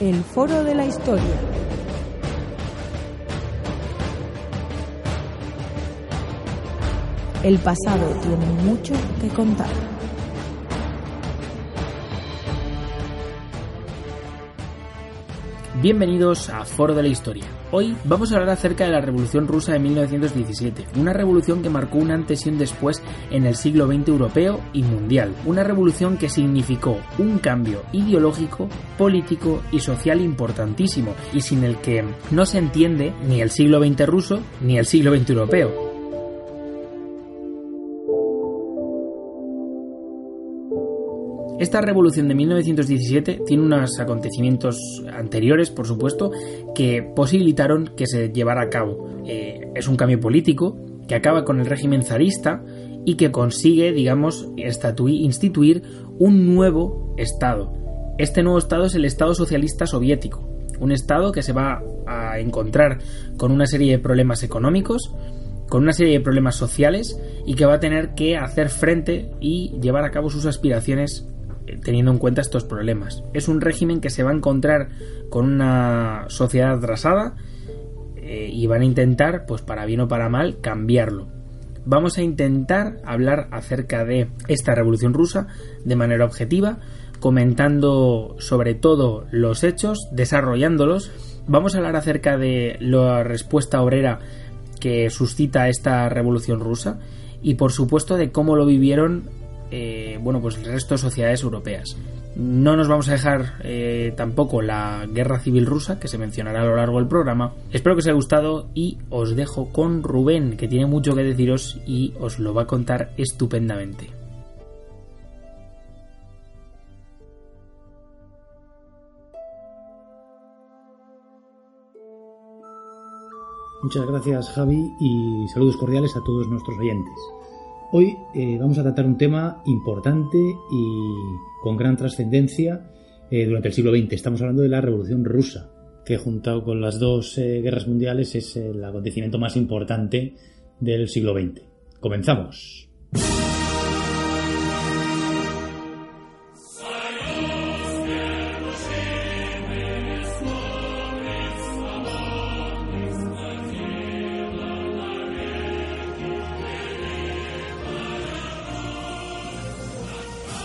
El Foro de la Historia. El pasado tiene mucho que contar. Bienvenidos a Foro de la Historia. Hoy vamos a hablar acerca de la Revolución Rusa de 1917, una revolución que marcó un antes y un después en el siglo XX europeo y mundial, una revolución que significó un cambio ideológico, político y social importantísimo y sin el que no se entiende ni el siglo XX ruso ni el siglo XX europeo. Esta revolución de 1917 tiene unos acontecimientos anteriores, por supuesto, que posibilitaron que se llevara a cabo. Eh, es un cambio político que acaba con el régimen zarista y que consigue, digamos, instituir un nuevo Estado. Este nuevo Estado es el Estado Socialista Soviético, un Estado que se va a encontrar con una serie de problemas económicos, con una serie de problemas sociales y que va a tener que hacer frente y llevar a cabo sus aspiraciones teniendo en cuenta estos problemas. Es un régimen que se va a encontrar con una sociedad atrasada eh, y van a intentar, pues para bien o para mal, cambiarlo. Vamos a intentar hablar acerca de esta revolución rusa de manera objetiva, comentando sobre todo los hechos, desarrollándolos. Vamos a hablar acerca de la respuesta obrera que suscita esta revolución rusa y por supuesto de cómo lo vivieron eh, bueno, pues el resto de sociedades europeas. No nos vamos a dejar eh, tampoco la guerra civil rusa, que se mencionará a lo largo del programa. Espero que os haya gustado y os dejo con Rubén, que tiene mucho que deciros y os lo va a contar estupendamente. Muchas gracias Javi y saludos cordiales a todos nuestros oyentes. Hoy eh, vamos a tratar un tema importante y con gran trascendencia eh, durante el siglo XX. Estamos hablando de la Revolución Rusa, que juntado con las dos eh, guerras mundiales es el acontecimiento más importante del siglo XX. Comenzamos.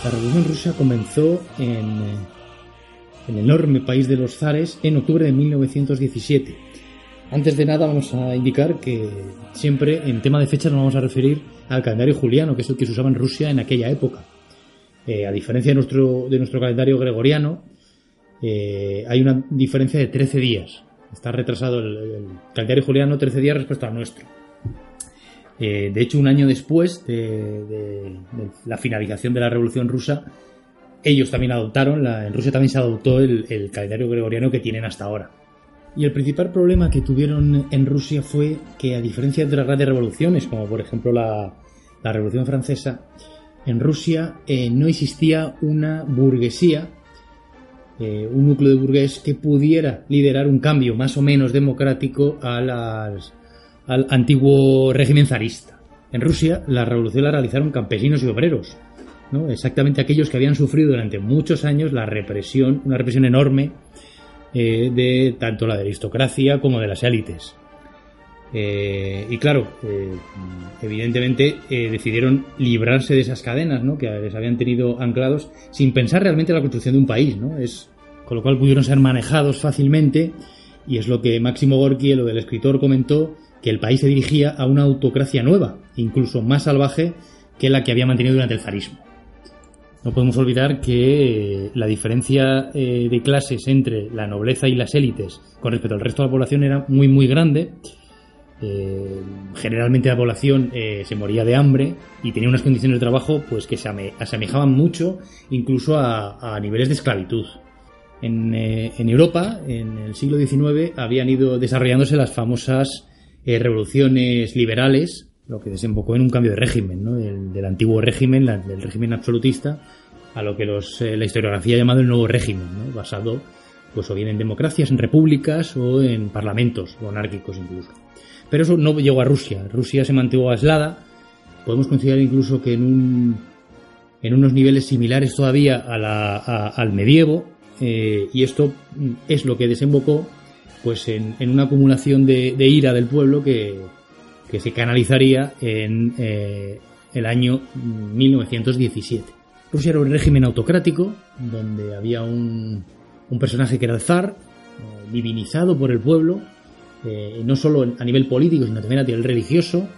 La Revolución Rusa comenzó en eh, el enorme país de los zares en octubre de 1917. Antes de nada vamos a indicar que siempre en tema de fechas nos vamos a referir al calendario juliano, que es el que se usaba en Rusia en aquella época. Eh, a diferencia de nuestro, de nuestro calendario gregoriano, eh, hay una diferencia de 13 días. Está retrasado el calendario juliano 13 días respecto al nuestro. Eh, de hecho, un año después de, la finalización de la Revolución Rusa, ellos también adoptaron, en Rusia también se adoptó el, calendario gregoriano que tienen hasta ahora. Y el principal problema que tuvieron en Rusia fue que, a diferencia de otras grandes revoluciones, como por ejemplo la, Revolución Francesa, en Rusia eh, no existía una burguesía, eh, un núcleo de burgués que pudiera liderar un cambio más o menos democrático a las, al antiguo régimen zarista. En Rusia, la revolución la realizaron campesinos y obreros, ¿no? exactamente aquellos que habían sufrido durante muchos años la represión, una represión enorme eh, de tanto la de aristocracia como de las élites. Eh, y claro, eh, evidentemente decidieron librarse de esas cadenas ¿no? que les habían tenido anclados sin pensar realmente en la construcción de un país. ¿no? Es, con lo cual pudieron ser manejados fácilmente y es lo que Máximo Gorky, lo del escritor, comentó que el país se dirigía a una autocracia nueva, incluso más salvaje que la que había mantenido durante el zarismo. No podemos olvidar que la diferencia de clases entre la nobleza y las élites con respecto al resto de la población era muy muy grande eh, generalmente la población eh, se moría de hambre y tenía unas condiciones de trabajo pues que se asemejaban mucho incluso a, niveles de esclavitud. Eh, en, Europa, en el siglo XIX, habían ido desarrollándose las famosas revoluciones liberales, lo que desembocó en un cambio de régimen, del antiguo régimen, del régimen absolutista, a lo que la historiografía ha llamado el nuevo régimen, basado pues o bien en democracias, en repúblicas o en parlamentos monárquicos incluso. Pero eso no llegó a Rusia. Rusia se mantuvo aislada. Podemos considerar incluso que en, un, en unos niveles similares todavía al medievo. Eh, y esto es lo que desembocó pues en, una acumulación de, ira del pueblo que, se canalizaría en eh, el año 1917. Rusia era un régimen autocrático donde había un, un personaje que era el zar, eh, divinizado por el pueblo, eh, no solo a nivel político, sino también a nivel religioso.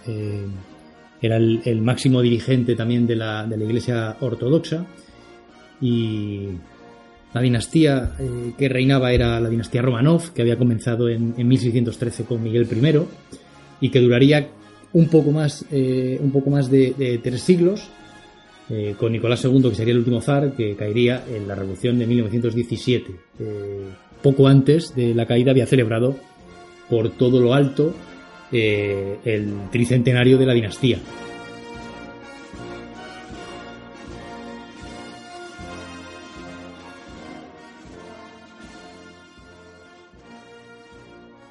Era el, máximo dirigente también de la, de la Iglesia Ortodoxa. Y la dinastía eh, que reinaba era la dinastía Romanov, que había comenzado en, 1613 con Miguel I y que duraría un poco más, un poco más de, tres siglos, con Nicolás II, que sería el último zar, que caería en la revolución de 1917. poco antes de la caída había celebrado por todo lo alto eh, el tricentenario de la dinastía.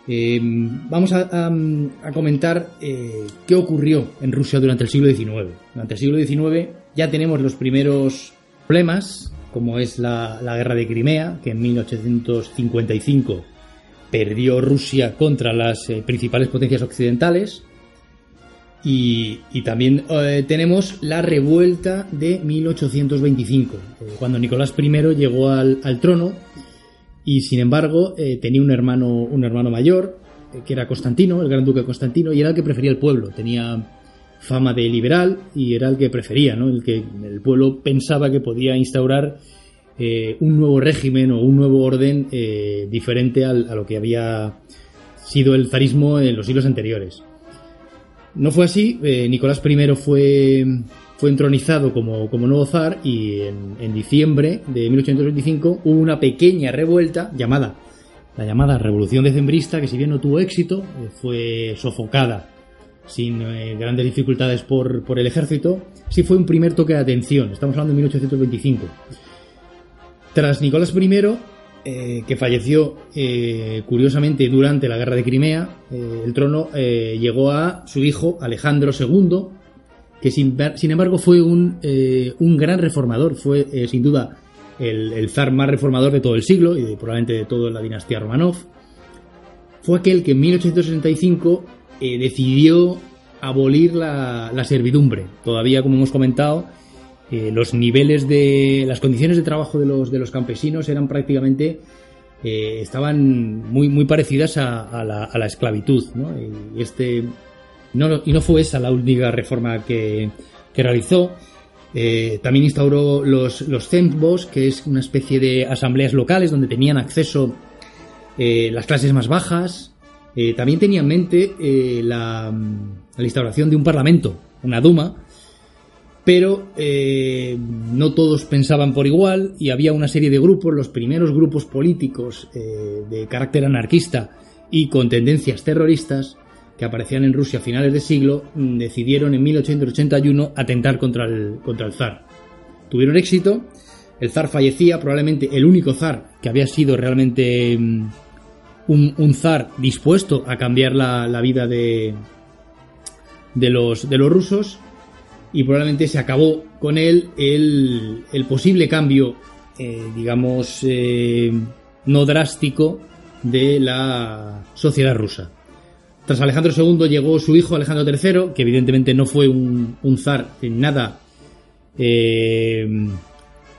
Eh, vamos a, comentar eh, qué ocurrió en Rusia durante el siglo XIX. Durante el siglo XIX ya tenemos los primeros problemas, como es la, guerra de Crimea, que en 1855 perdió Rusia contra las eh, principales potencias occidentales. Y, también eh, tenemos la revuelta de 1825, eh, cuando Nicolás I llegó al, trono y sin embargo tenía un hermano, un hermano mayor, que era Constantino, el gran duque Constantino, y era el que prefería el pueblo. Tenía fama de liberal y era el que prefería, ¿no? el que el pueblo pensaba que podía instaurar eh, un nuevo régimen o un nuevo orden eh, diferente a lo que había sido el zarismo en los siglos anteriores. No fue así, eh, Nicolás I fue, fue entronizado como, nuevo zar y en, diciembre de 1825 hubo una pequeña revuelta llamada la llamada Revolución Decembrista, que si bien no tuvo éxito, fue sofocada sin grandes dificultades por, por el ejército, sí fue un primer toque de atención. Estamos hablando de 1825. Tras Nicolás I, eh, que falleció eh, curiosamente durante la guerra de Crimea, eh, el trono llegó a su hijo Alejandro II, que sin, embargo fue un, gran reformador, fue sin duda el, zar más reformador de todo el siglo y probablemente de toda la dinastía Romanov. Fue aquel que en 1865 decidió abolir la, la servidumbre. Todavía, como hemos comentado, eh, los niveles de las condiciones de trabajo de los de los campesinos eran prácticamente eh, estaban muy muy parecidas a, la, esclavitud ¿no? este y no fue esa la única reforma que, realizó. Eh, también instauró los los que es una especie de asambleas locales donde tenían acceso las clases más bajas. También tenía en mente la, la instauración de un parlamento una duma pero eh, no todos pensaban por igual y había una serie de grupos, los primeros grupos políticos eh, de carácter anarquista y con tendencias terroristas que aparecían en Rusia a finales de siglo, mm, decidieron en 1881 atentar contra el, contra el zar. Tuvieron éxito, el zar fallecía, probablemente el único zar que había sido realmente mm, un, zar dispuesto a cambiar la, vida de, de, los, de los rusos y probablemente se acabó con él el, el posible cambio, eh, digamos, eh, no drástico de la sociedad rusa. Tras Alejandro II llegó su hijo Alejandro III, que evidentemente no fue un, zar en nada, eh,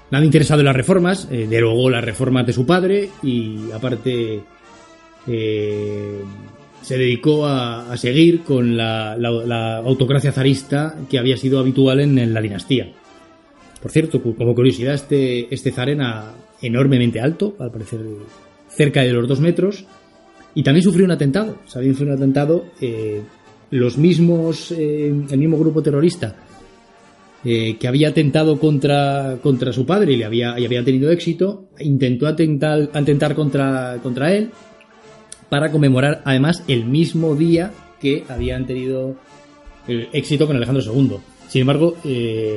nada interesado en las reformas, derogó las reformas de su padre y aparte se dedicó a, seguir con la, autocracia zarista que había sido habitual en, la dinastía. Por cierto, como curiosidad, este, este zar era enormemente alto, al parecer cerca de los dos metros, y también sufrió un atentado. También sufrió un atentado. Eh, los mismos, eh, el mismo grupo terrorista eh, que había atentado contra, contra su padre y, le había, y había tenido éxito, intentó atentar, atentar contra, contra él para conmemorar además el mismo día que habían tenido el éxito con Alejandro II. Sin embargo,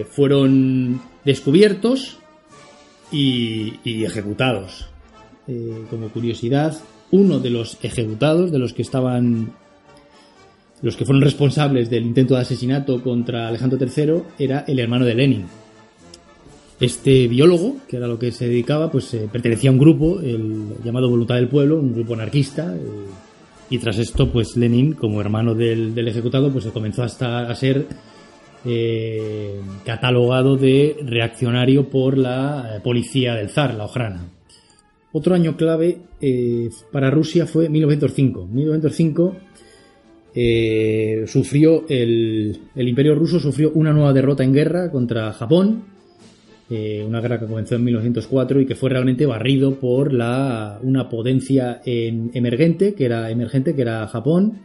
fueron descubiertos y, ejecutados. como curiosidad, uno de los ejecutados, de los que estaban los que fueron responsables del intento de asesinato contra Alejandro III era el hermano de Lenin. Este biólogo, que era lo que se dedicaba, pues eh, pertenecía a un grupo, el llamado Voluntad del Pueblo, un grupo anarquista, eh, y tras esto, pues Lenin, como hermano del, ejecutado, pues comenzó hasta a ser eh, catalogado de reaccionario por la policía del zar, la Ojrana. Otro año clave eh, para Rusia fue 1905. 1905 eh, sufrió el, imperio ruso sufrió una nueva derrota en guerra contra Japón, eh, una guerra que comenzó en 1904 y que fue realmente barrido por la, una potencia emergente, que era emergente, que era Japón.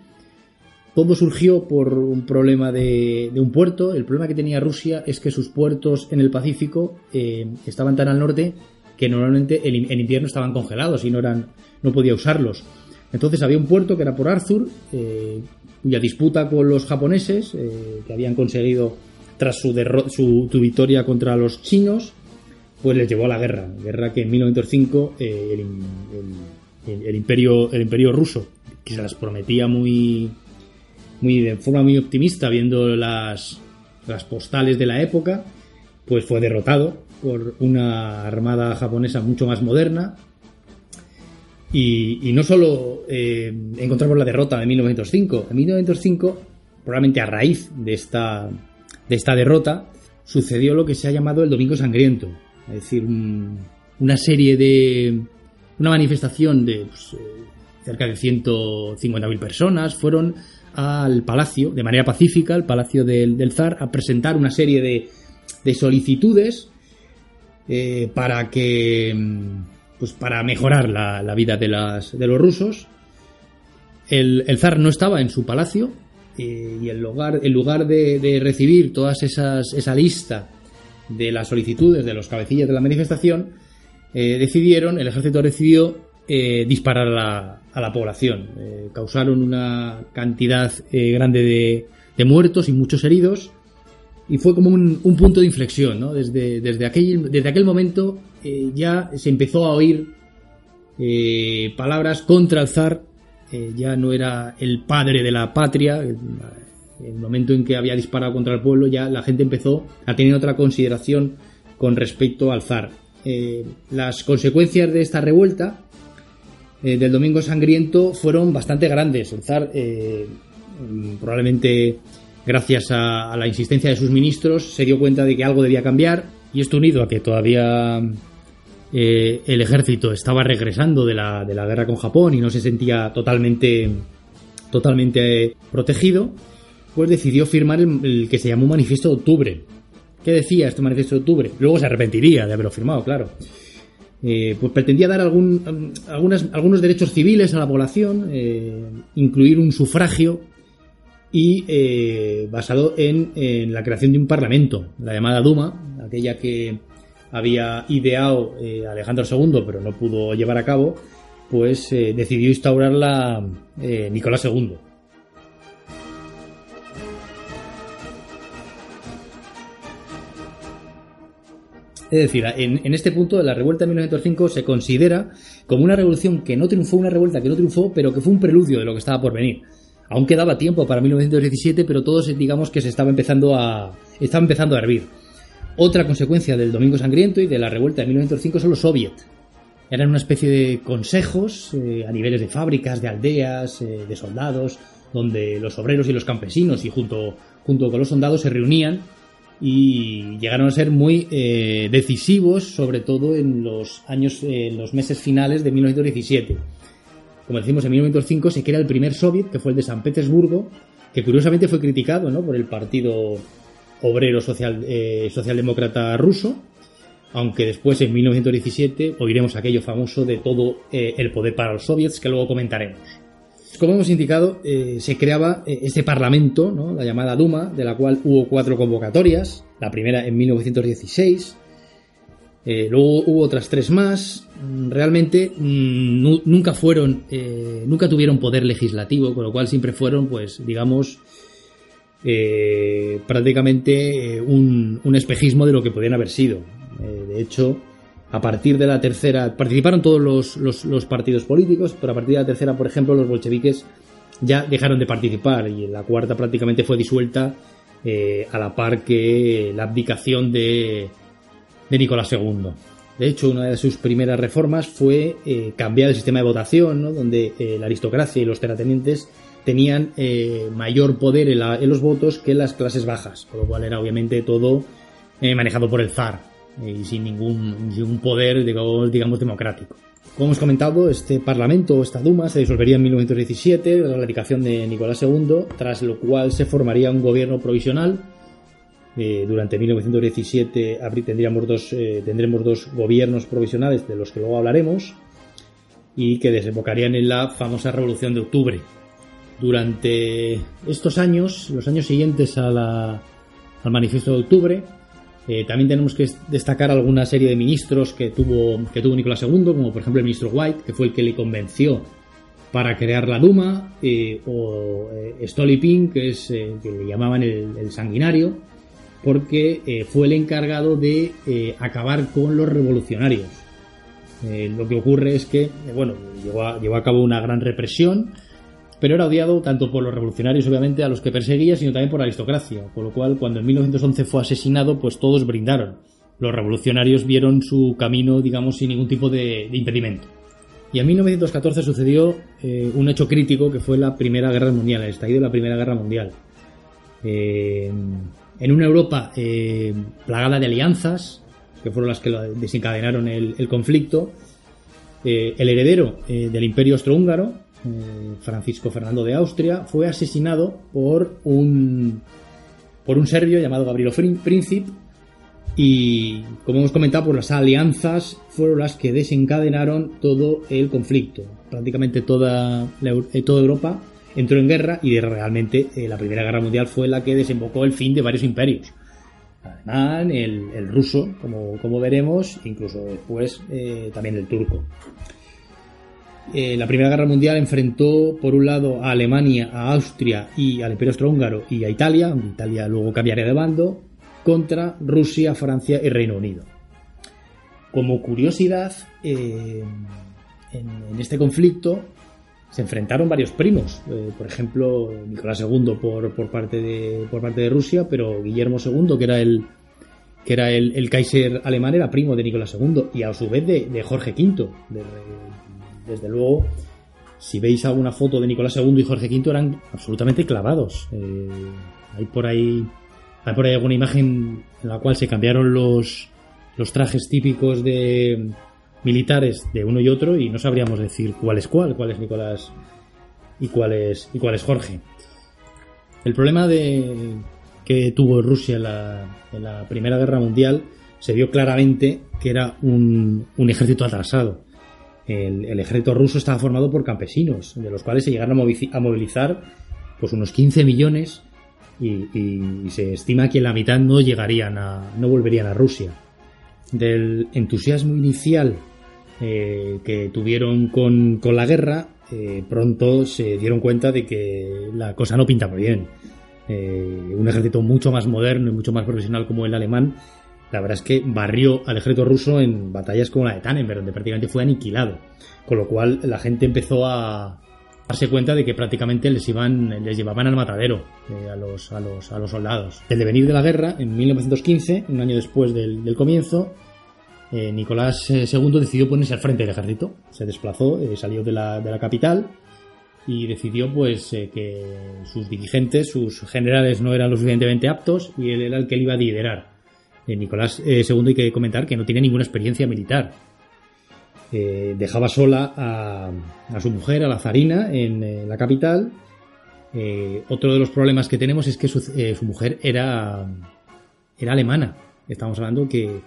Todo surgió por un problema de, un puerto. El problema que tenía Rusia es que sus puertos en el Pacífico estaban tan al norte que normalmente en, invierno estaban congelados y no, eran, no podía usarlos. Entonces había un puerto que era por Arthur, eh, cuya disputa con los japoneses, eh, que habían conseguido tras su, su, victoria contra los chinos, pues les llevó a la guerra. Guerra que en 1905 eh, el, imperio, el imperio ruso, que se las prometía muy, muy de forma muy optimista, viendo las, las postales de la época, pues fue derrotado por una armada japonesa mucho más moderna. Y, no solo eh, encontramos la derrota de 1905, en 1905, probablemente a raíz de esta, de esta derrota, sucedió lo que se ha llamado el Domingo Sangriento, es decir, una serie de. una manifestación de pues, eh, cerca de 150.000 personas fueron al palacio, de manera pacífica, al palacio del, del zar, a presentar una serie de, de solicitudes eh, para que pues para mejorar la, vida de, las, de los rusos. El, zar no estaba en su palacio eh, y en lugar, lugar de, recibir todas esas esa lista de las solicitudes de los cabecillas de la manifestación, eh, decidieron, el ejército decidió disparar a la, a la población. causaron una cantidad grande de, de muertos y muchos heridos y fue como un, punto de inflexión, ¿no? Desde, desde, aquel, desde aquel momento eh, ya se empezó a oír eh, palabras contra el zar, eh, ya no era el padre de la patria, el, el momento en que había disparado contra el pueblo, ya la gente empezó a tener otra consideración con respecto al zar. las consecuencias de esta revuelta del Domingo Sangriento fueron bastante grandes. El zar probablemente gracias a, la insistencia de sus ministros, se dio cuenta de que algo debía cambiar y esto unido a que todavía eh, el ejército estaba regresando de la, de la, guerra con Japón y no se sentía totalmente, totalmente protegido, pues decidió firmar el, que se llamó Manifiesto de Octubre. ¿Qué decía este Manifiesto de Octubre? Luego se arrepentiría de haberlo firmado, claro. Eh, pues pretendía dar algún, algunos derechos civiles a la población, eh, incluir un sufragio y eh, basado en, la creación de un parlamento, la llamada Duma, aquella que había ideado eh, Alejandro II pero no pudo llevar a cabo, pues eh, decidió instaurarla Nicolás II. Es decir, en, en, este punto la revuelta de 1905 se considera como una revolución que no triunfó, una revuelta que no triunfó, pero que fue un preludio de lo que estaba por venir. Aún quedaba tiempo para 1917, pero todo digamos que se estaba empezando a estaba empezando a hervir. Otra consecuencia del Domingo Sangriento y de la revuelta de 1905 son los soviets. Eran una especie de consejos eh, a niveles de fábricas, de aldeas, eh, de soldados, donde los obreros y los campesinos y junto, junto con los soldados se reunían y llegaron a ser muy eh, decisivos, sobre todo en los años, en los meses finales de 1917 como decimos, en 1905 se crea el primer soviet, que fue el de San Petersburgo, que curiosamente fue criticado ¿no? por el partido obrero social, socialdemócrata ruso, aunque después en 1917 oiremos aquello famoso de todo el poder para los soviets que luego comentaremos. Como hemos indicado, se creaba este parlamento, la llamada Duma, de la cual hubo cuatro convocatorias, la primera en 1916, eh, luego hubo otras tres más. Mm, realmente mm, nunca fueron, eh, nunca tuvieron poder legislativo, con lo cual siempre fueron, pues, digamos, eh, prácticamente un, espejismo de lo que podían haber sido. de hecho, a partir de la tercera, participaron todos los, partidos políticos, pero a partir de la tercera, por ejemplo, los bolcheviques ya dejaron de participar y la cuarta prácticamente fue disuelta a la par que la abdicación de de Nicolás II. De hecho, una de sus primeras reformas fue eh, cambiar el sistema de votación, donde eh, la aristocracia y los terratenientes tenían eh, mayor poder en, los votos que las clases bajas, con lo cual era obviamente todo manejado por el zar y sin ningún, ningún poder, digamos, digamos, democrático. Como hemos comentado, este parlamento esta Duma se disolvería en 1917 tras la dedicación de Nicolás II, tras lo cual se formaría un gobierno provisional eh, durante 1917 tendríamos dos, eh, tendremos dos gobiernos provisionales de los que luego hablaremos y que desembocarían en la famosa Revolución de Octubre. Durante estos años, los años siguientes a la, al Manifiesto de Octubre, eh, también tenemos que destacar alguna serie de ministros que tuvo, que tuvo Nicolás II, como por ejemplo el ministro White, que fue el que le convenció para crear la Duma, o Stolypin, que es que le llamaban el sanguinario, porque eh, fue el encargado de eh, acabar con los revolucionarios. Eh, lo que ocurre es que, bueno, llevó a, cabo una gran represión, pero era odiado tanto por los revolucionarios, obviamente, a los que perseguía, sino también por la aristocracia, con lo cual, cuando en 1911 fue asesinado, pues todos brindaron. Los revolucionarios vieron su camino, digamos, sin ningún tipo de, impedimento. Y en 1914 sucedió un hecho crítico que fue la Primera Guerra Mundial, el estallido de la Primera Guerra Mundial en una Europa eh, plagada de alianzas, que fueron las que desencadenaron el, conflicto, eh, el heredero eh, del imperio austrohúngaro, Francisco Fernando de Austria, fue asesinado por un, por un serbio llamado Gabrielo Príncipe y, como hemos comentado, por las alianzas fueron las que desencadenaron todo el conflicto. Prácticamente toda, toda Europa entró en guerra y realmente eh, la Primera Guerra Mundial fue la que desembocó el fin de varios imperios. El alemán, el, ruso, como, como, veremos, incluso después eh, también el turco. Eh, la Primera Guerra Mundial enfrentó por un lado a Alemania, a Austria y al Imperio Austrohúngaro y a Italia, aunque Italia luego cambiaría de bando, contra Rusia, Francia y Reino Unido. Como curiosidad, en, este conflicto se enfrentaron varios primos. Eh, por ejemplo, Nicolás II por, por, parte de, por parte de Rusia, pero Guillermo II, que era el que era el, Kaiser alemán, era primo de Nicolás II y a su vez de, Jorge V. desde luego, si veis alguna foto de Nicolás II y Jorge V eran absolutamente clavados. Eh, hay por ahí hay por ahí alguna imagen en la cual se cambiaron los, los trajes típicos de, militares de uno y otro y no sabríamos decir cuál es cuál, cuál es Nicolás y cuál es, y cuál es Jorge. El problema de, que tuvo Rusia en la, Primera Guerra Mundial se vio claramente que era un, ejército atrasado. El, ejército ruso estaba formado por campesinos, de los cuales se llegaron a movilizar pues unos 15 millones y, y, se estima que la mitad no llegarían a, no volverían a Rusia. Del entusiasmo inicial eh, que tuvieron con, la guerra, eh, pronto se dieron cuenta de que la cosa no pintaba bien. Eh, un ejército mucho más moderno y mucho más profesional como el alemán, la verdad es que barrió al ejército ruso en batallas como la de Tannenberg, donde prácticamente fue aniquilado. Con lo cual la gente empezó a darse cuenta de que prácticamente les iban, les llevaban al matadero a, los, a, los, a los soldados. El devenir de la guerra, en 1915, un año después del comienzo, eh, Nicolás II eh, decidió ponerse al frente del ejército. Se desplazó, eh, salió de la, capital y decidió pues que sus dirigentes, sus generales no eran lo suficientemente aptos y él era el que le iba a liderar. Nicolás II hay que comentar que no tiene ninguna experiencia militar. dejaba sola a, a, su mujer, a la zarina, en, la capital. otro de los problemas que tenemos es que su, su mujer era era alemana. Estamos hablando que,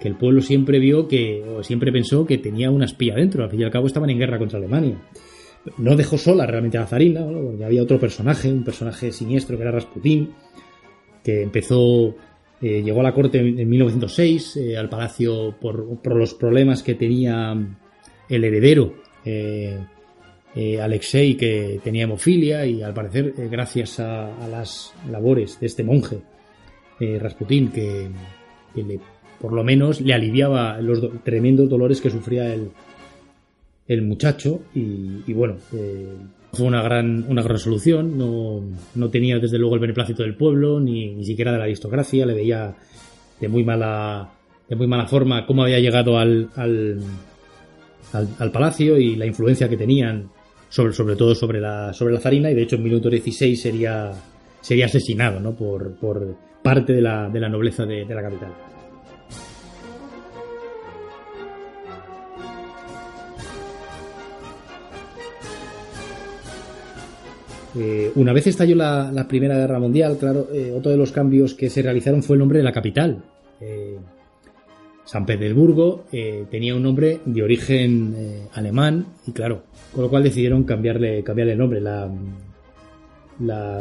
que el pueblo siempre vio que, o siempre pensó que tenía una espía dentro. Al fin y al cabo estaban en guerra contra Alemania. No dejó sola realmente a la zarina, porque había otro personaje, un personaje siniestro que era Rasputín, que empezó, eh, llegó a la corte en 1906, eh, al palacio por, por, los problemas que tenía el heredero. Eh, eh, Alexei que tenía hemofilia y al parecer eh, gracias a, a, las labores de este monje Rasputín que, que le, por lo menos le aliviaba los do tremendos dolores que sufría el, el muchacho y, bueno eh, fue una gran una gran solución no, no, tenía desde luego el beneplácito del pueblo ni, ni siquiera de la aristocracia le veía de muy mala de muy mala forma cómo había llegado al, al, al, al palacio y la influencia que tenían sobre, sobre todo sobre la, sobre la zarina, y de hecho en minuto 16 sería, sería asesinado ¿no? por, por parte de la, de la nobleza de, de la capital. Eh, una vez estalló la, Primera Guerra Mundial, claro, eh, otro de los cambios que se realizaron fue el nombre de la capital. Eh, San Petersburgo tenía un nombre de origen alemán y claro, con lo cual decidieron cambiarle, cambiarle el nombre. La,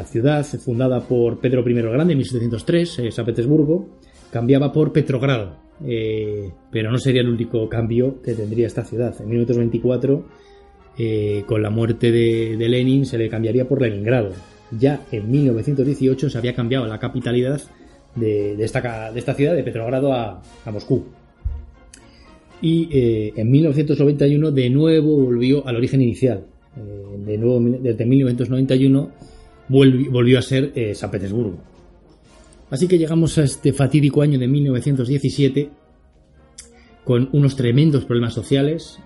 ciudad, fundada por Pedro I Grande en 1703, eh, San Petersburgo, cambiaba por Petrogrado, pero no sería el único cambio que tendría esta ciudad. En 1924, eh, con la muerte de, Lenin, se le cambiaría por Leningrado. Ya en 1918 se había cambiado la capitalidad de, esta, ciudad, de Petrogrado a, Moscú. Y eh, en 1991 de nuevo volvió al origen inicial. Eh, de nuevo, desde 1991 volvió, volvió a ser San Petersburgo. Así que llegamos a este fatídico año de 1917 con unos tremendos problemas sociales.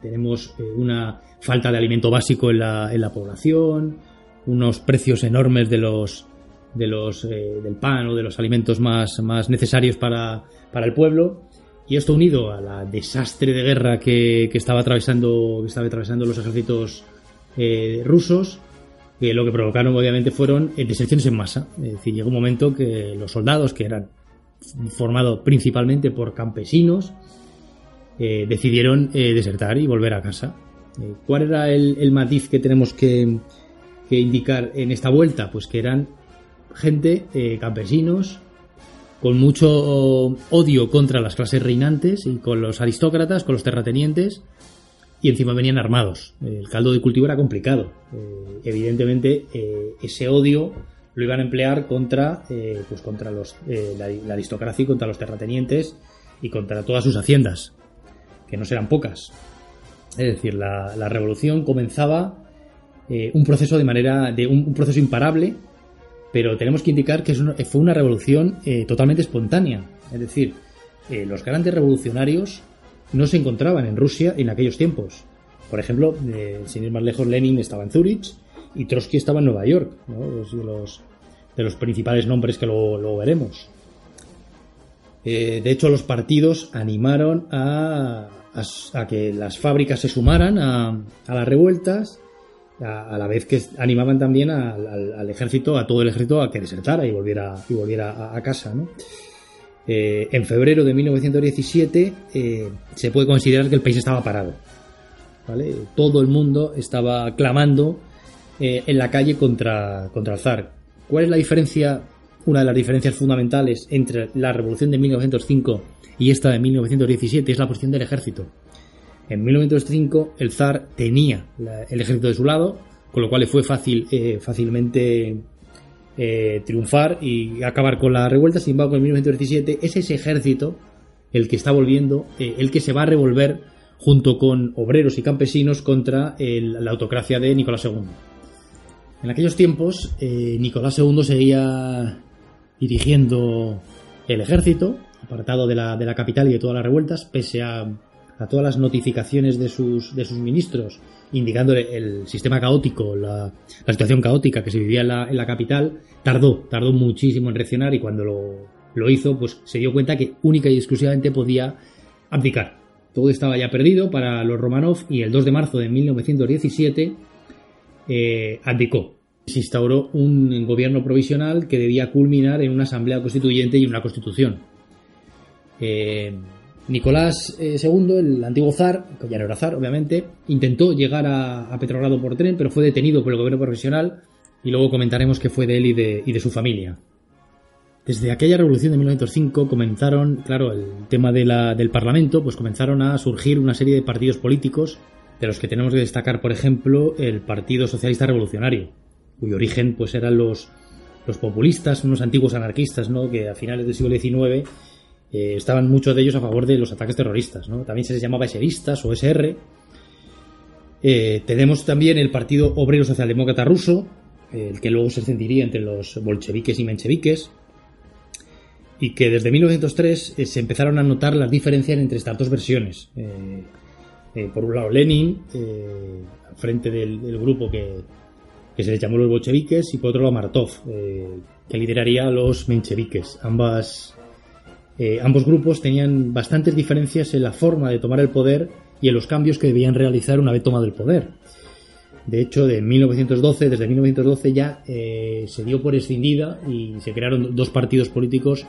Tenemos una falta de alimento básico en la, en la población, unos precios enormes de los, de los, eh, del pan o de los alimentos más, más necesarios para, para, el pueblo. Y esto unido a la desastre de guerra que, que estaba atravesando, que estaba atravesando los ejércitos eh, rusos, que lo que provocaron obviamente fueron eh, deserciones en masa. Es decir, llegó un momento que los soldados, que eran formados principalmente por campesinos, eh, decidieron eh, desertar y volver a casa. Eh, ¿Cuál era el, matiz que tenemos que, indicar en esta vuelta? Pues que eran gente, campesinos, con mucho odio contra las clases reinantes y con los aristócratas, con los terratenientes, y encima venían armados. El caldo de cultivo era complicado. Evidentemente, ese odio lo iban a emplear contra, pues contra los, la, la, aristocracia y contra los terratenientes y contra todas sus haciendas, que no serán pocas. Es decir, la, la revolución comenzaba un proceso de manera, de un, proceso imparable pero tenemos que indicar que una, fue una revolución eh, totalmente espontánea. Es decir, eh, los grandes revolucionarios no se encontraban en Rusia en aquellos tiempos. Por ejemplo, eh, sin ir más lejos, Lenin estaba en Zurich y Trotsky estaba en Nueva York, ¿no? de, los, de los principales nombres que luego, luego veremos. De hecho, los partidos animaron a, que las fábricas se sumaran a, a las revueltas a, la vez que animaban también al, ejército, a todo el ejército, a que desertara y volviera, y volviera a, casa. ¿no? Eh, en febrero de 1917 eh, se puede considerar que el país estaba parado. Todo el mundo estaba clamando eh, en la calle contra, contra el zar. ¿Cuál es la diferencia? Una de las diferencias fundamentales entre la revolución de 1905 y esta de 1917 es la posición del ejército. En 1905 el zar tenía el ejército de su lado, con lo cual le fue fácil, eh, fácilmente eh, triunfar y acabar con la revuelta. Sin embargo, en 1917 es ese ejército el que está volviendo, eh, el que se va a revolver junto con obreros y campesinos contra la autocracia de Nicolás II. En aquellos tiempos, Nicolás II seguía dirigiendo el ejército, apartado de la, de la capital y de todas las revueltas, pese a a todas las notificaciones de sus, de sus ministros, indicándole el sistema caótico, la, la situación caótica que se vivía en la, en la, capital, tardó, tardó muchísimo en reaccionar y cuando lo, lo hizo, pues se dio cuenta que única y exclusivamente podía abdicar. Todo estaba ya perdido para los Romanov y el 2 de marzo de 1917 eh, abdicó. Se instauró un gobierno provisional que debía culminar en una asamblea constituyente y una constitución. Eh, Nicolás II, el antiguo zar, que ya no era zar, obviamente, intentó llegar a, Petrogrado por tren, pero fue detenido por el gobierno provisional y luego comentaremos que fue de él y de, su familia. Desde aquella revolución de 1905 comenzaron, claro, el tema del Parlamento, pues comenzaron a surgir una serie de partidos políticos, de los que tenemos que destacar, por ejemplo, el Partido Socialista Revolucionario, cuyo origen pues eran los, los populistas, unos antiguos anarquistas, ¿no? que a finales del siglo XIX eh, estaban muchos de ellos a favor de los ataques terroristas. ¿no? También se les llamaba eseristas o SR. Eh, tenemos también el Partido Obrero Socialdemócrata Ruso, el que luego se encendiría entre los bolcheviques y mencheviques, y que desde 1903 eh, se empezaron a notar las diferencias entre estas dos versiones. por un lado Lenin, al frente del, grupo que, que, se le llamó los bolcheviques, y por otro lado Martov, que lideraría los mencheviques. Ambas eh, ambos grupos tenían bastantes diferencias en la forma de tomar el poder y en los cambios que debían realizar una vez tomado el poder. De hecho, de 1912, desde 1912 ya eh, se dio por escindida y se crearon dos partidos políticos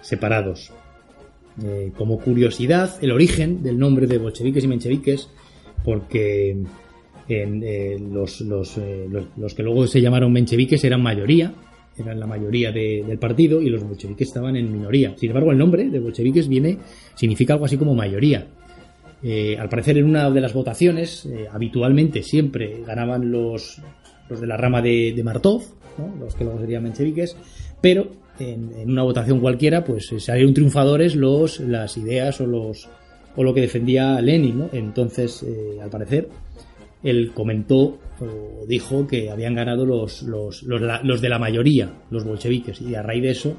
separados. Eh, como curiosidad, el origen del nombre de bolcheviques y mencheviques, porque los, los, los, que luego se llamaron mencheviques eran mayoría, eran la mayoría del partido y los bolcheviques estaban en minoría. Sin embargo, el nombre de bolcheviques viene, significa algo así como mayoría. Eh, al parecer, en una de las votaciones, eh, habitualmente siempre ganaban los, los de la rama de, Martov, los que luego serían mencheviques, pero en, una votación cualquiera, pues eh, salieron triunfadores los, las ideas o, los, o lo que defendía Lenin. Entonces, al parecer, él comentó o dijo que habían ganado los, los, los, de la mayoría, los bolcheviques, y a raíz de eso,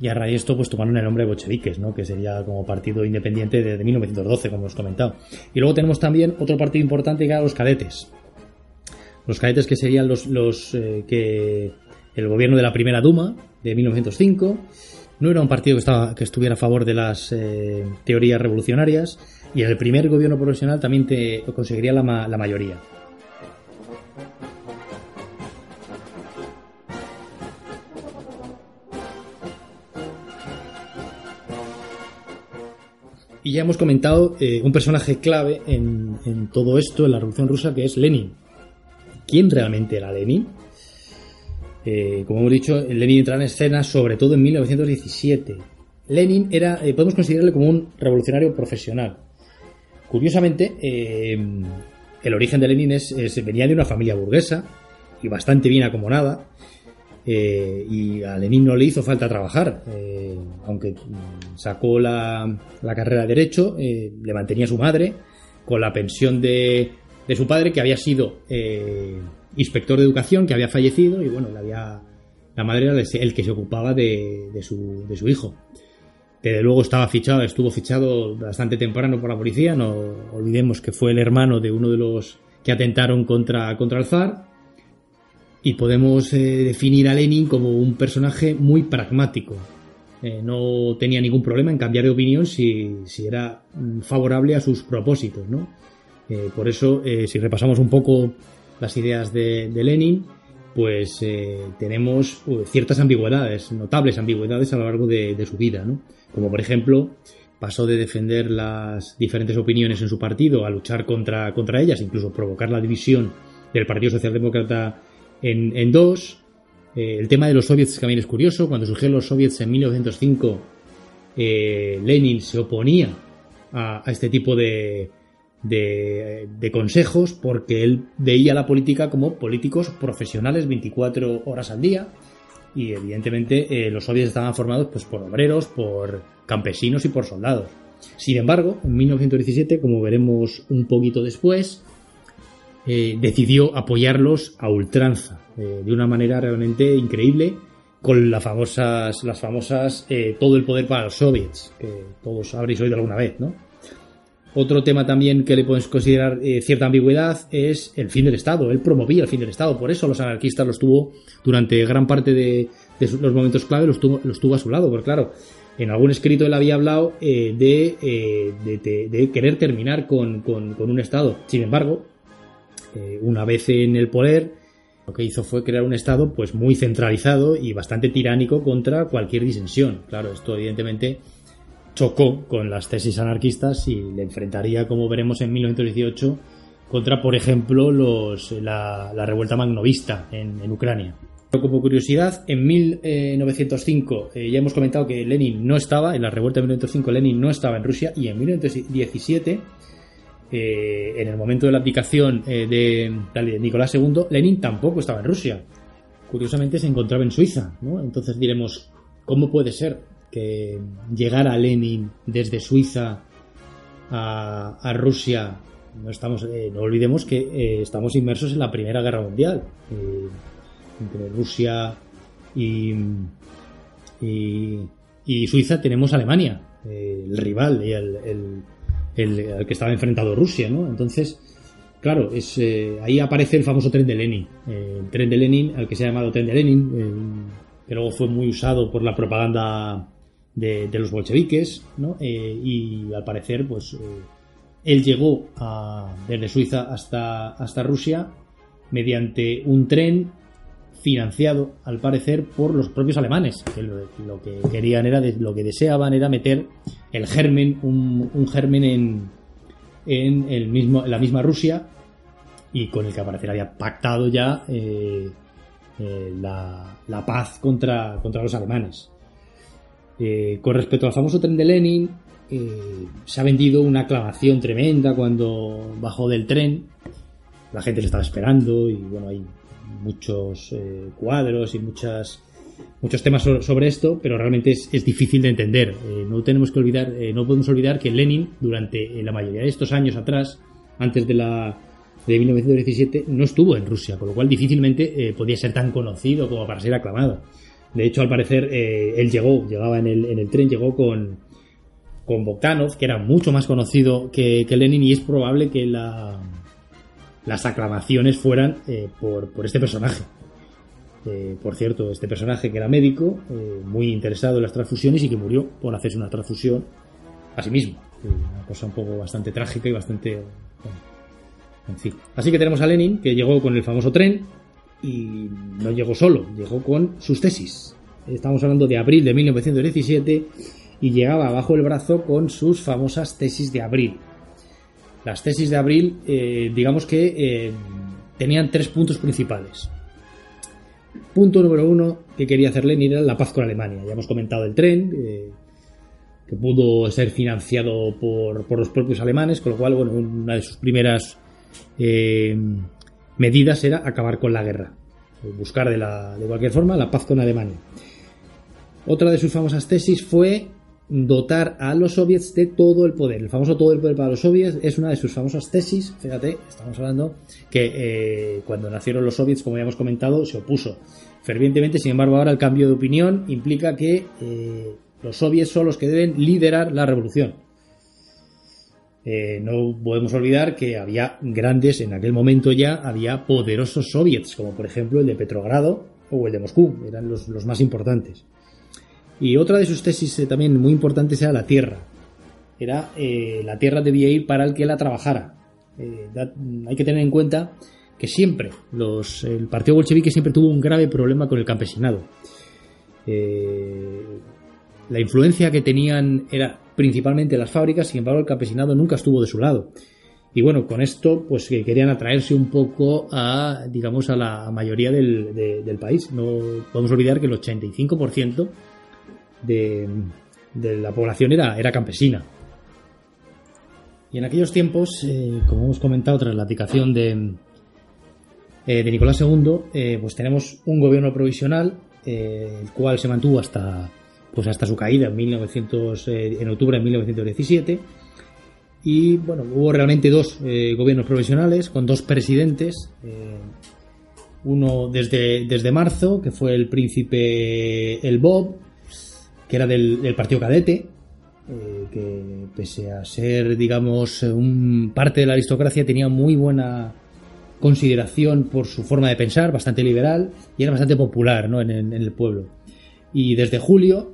y a raíz de esto, pues tomaron el nombre de bolcheviques, ¿no? que sería como partido independiente desde 1912, como hemos comentado. Y luego tenemos también otro partido importante que era los cadetes. Los cadetes que serían los, los eh, que el gobierno de la primera Duma de 1905 no era un partido que, estaba, que estuviera a favor de las eh, teorías revolucionarias, y el primer gobierno profesional también te conseguiría la, mayoría. Y ya hemos comentado eh, un personaje clave en, en, todo esto, en la Revolución Rusa, que es Lenin. ¿Quién realmente era Lenin? Eh, como hemos dicho, Lenin entra en escena sobre todo en 1917. Lenin era, eh, podemos considerarle como un revolucionario profesional. Curiosamente, eh, el origen de Lenin es, venía de una familia burguesa y bastante bien acomodada. Eh, y a Lenin no le hizo falta trabajar, eh, aunque sacó la, carrera de Derecho, le mantenía su madre con la pensión de, su padre, que había sido inspector de educación, que había fallecido, y bueno, la madre era el que se ocupaba de, su, de su hijo que luego estaba fichado, estuvo fichado bastante temprano por la policía, no olvidemos que fue el hermano de uno de los que atentaron contra, contra el zar, y podemos eh, definir a Lenin como un personaje muy pragmático. Eh, no tenía ningún problema en cambiar de opinión si, era mm, favorable a sus propósitos. ¿no? Eh, por eso, si repasamos un poco las ideas de, Lenin, pues tenemos ciertas ambigüedades, notables ambigüedades a lo largo de, de su vida. ¿no? Como por ejemplo pasó de defender las diferentes opiniones en su partido a luchar contra, contra ellas, incluso provocar la división del Partido Socialdemócrata en, en dos. Eh, el tema de los soviets también es curioso. Cuando surgieron los soviets en 1905, eh, Lenin se oponía a, este tipo de, de, de, consejos porque él veía la política como políticos profesionales 24 horas al día y evidentemente eh, los soviets estaban formados pues, por obreros, por campesinos y por soldados. Sin embargo, en 1917, como veremos un poquito después, eh, decidió apoyarlos a ultranza, eh, de una manera realmente increíble, con las famosas, las famosas todo el poder para los soviets, que todos habréis oído alguna vez, ¿no? Otro tema también que le podemos considerar eh, cierta ambigüedad es el fin del Estado. Él promovía el fin del Estado, por eso los anarquistas los tuvo durante gran parte de, los momentos clave, los tuvo, los tuvo a su lado, porque claro, en algún escrito él había hablado eh, eh, de, de, querer terminar con, un Estado. Sin embargo, una vez en el poder, Lo que hizo fue crear un Estado pues muy centralizado y bastante tiránico contra cualquier disensión. Claro, esto evidentemente chocó con las tesis anarquistas y le enfrentaría, como veremos en 1918, contra, por ejemplo, los, la, revuelta magnovista en, Ucrania. Como curiosidad, en 1905 eh, ya hemos comentado que Lenin no estaba, en la revuelta de 1905 Lenin no estaba en Rusia y en 1917, eh, en el momento de la abdicación eh, de, Nicolás II, Lenin tampoco estaba en Rusia. Curiosamente se encontraba en Suiza, ¿no? Entonces diremos, ¿cómo puede ser que llegara Lenin desde Suiza a Rusia no estamos eh, no olvidemos que eh, estamos inmersos en la Primera Guerra Mundial eh, entre Rusia y, y, Suiza tenemos Alemania el rival y el, el, que estaba enfrentado Rusia ¿no? entonces claro es ahí aparece el famoso tren de Lenin el tren de Lenin al que se ha llamado tren de Lenin que luego fue muy usado por la propaganda de, los bolcheviques ¿no? y al parecer pues él llegó desde Suiza hasta, hasta Rusia mediante un tren financiado, al parecer, por los propios alemanes, que lo, que querían era, lo que deseaban era meter el germen, un, germen en, en, el mismo, la misma Rusia y con el que al parecer había pactado ya eh, eh, la, paz contra, contra los alemanes. Eh, con respecto al famoso tren de Lenin, eh, se ha vendido una aclamación tremenda cuando bajó del tren. La gente le estaba esperando y bueno, hay muchos eh, cuadros y muchas muchos temas sobre esto, pero realmente es, difícil de entender. No tenemos que olvidar, no podemos olvidar que Lenin durante la mayoría de estos años atrás, antes de la de 1917, no estuvo en Rusia, con lo cual difícilmente podía ser tan conocido como para ser aclamado. De hecho, al parecer, él llegó, llegaba en el, en el tren, llegó con, con Bogdanov, que era mucho más conocido que, Lenin, y es probable que la, las aclamaciones fueran eh, por, este personaje. Eh, por cierto, este personaje que era médico, eh, muy interesado en las transfusiones y que murió por hacerse una transfusión a sí mismo. Una cosa un poco bastante trágica y bastante... en fin. Así que tenemos a Lenin, que llegó con el famoso tren y no llegó solo, llegó con sus tesis. Estamos hablando de abril de 1917 y llegaba bajo el brazo con sus famosas tesis de abril. Las tesis de abril, eh, digamos que eh, tenían tres puntos principales. Punto número uno que quería hacer Lenin era la paz con Alemania. Ya hemos comentado el tren, eh, que pudo ser financiado por, los propios alemanes, con lo cual, bueno, una de sus primeras medidas era acabar con la guerra. Buscar de, la, de cualquier forma la paz con Alemania. Otra de sus famosas tesis fue dotar a los soviets de todo el poder. El famoso todo el poder para los soviets es una de sus famosas tesis. Fíjate, estamos hablando que eh, cuando nacieron los soviets, como ya hemos comentado, se opuso fervientemente. Sin embargo, ahora el cambio de opinión implica que eh, los soviets son los que deben liderar la revolución. Eh, no podemos olvidar que había grandes, en aquel momento ya había poderosos soviets, como por ejemplo el de Petrogrado o el de Moscú, eran los, más importantes. Y otra de sus tesis eh, también muy importantes era la tierra. Era eh, la tierra debía ir para el que la trabajara. Hay que tener en cuenta que siempre los, el partido bolchevique siempre tuvo un grave problema con el campesinado. La influencia que tenían era principalmente las fábricas, sin embargo el campesinado nunca estuvo de su lado. Y bueno, con esto pues que querían atraerse un poco a, digamos, a la mayoría del, país. No podemos olvidar que el 85% de, la población era, campesina. Y en aquellos tiempos, eh, como hemos comentado tras la abdicación de, eh, de Nicolás II, eh, pues tenemos un gobierno provisional, el cual se mantuvo hasta, pues hasta su caída en, 1900, en octubre de 1917. Y bueno, hubo realmente dos gobiernos provisionales con dos presidentes. uno desde, desde marzo, que fue el príncipe El Bob, que era del, partido cadete, eh, que pese a ser, digamos, un parte de la aristocracia, tenía muy buena consideración por su forma de pensar, bastante liberal, y era bastante popular ¿no? en, el pueblo. Y desde julio,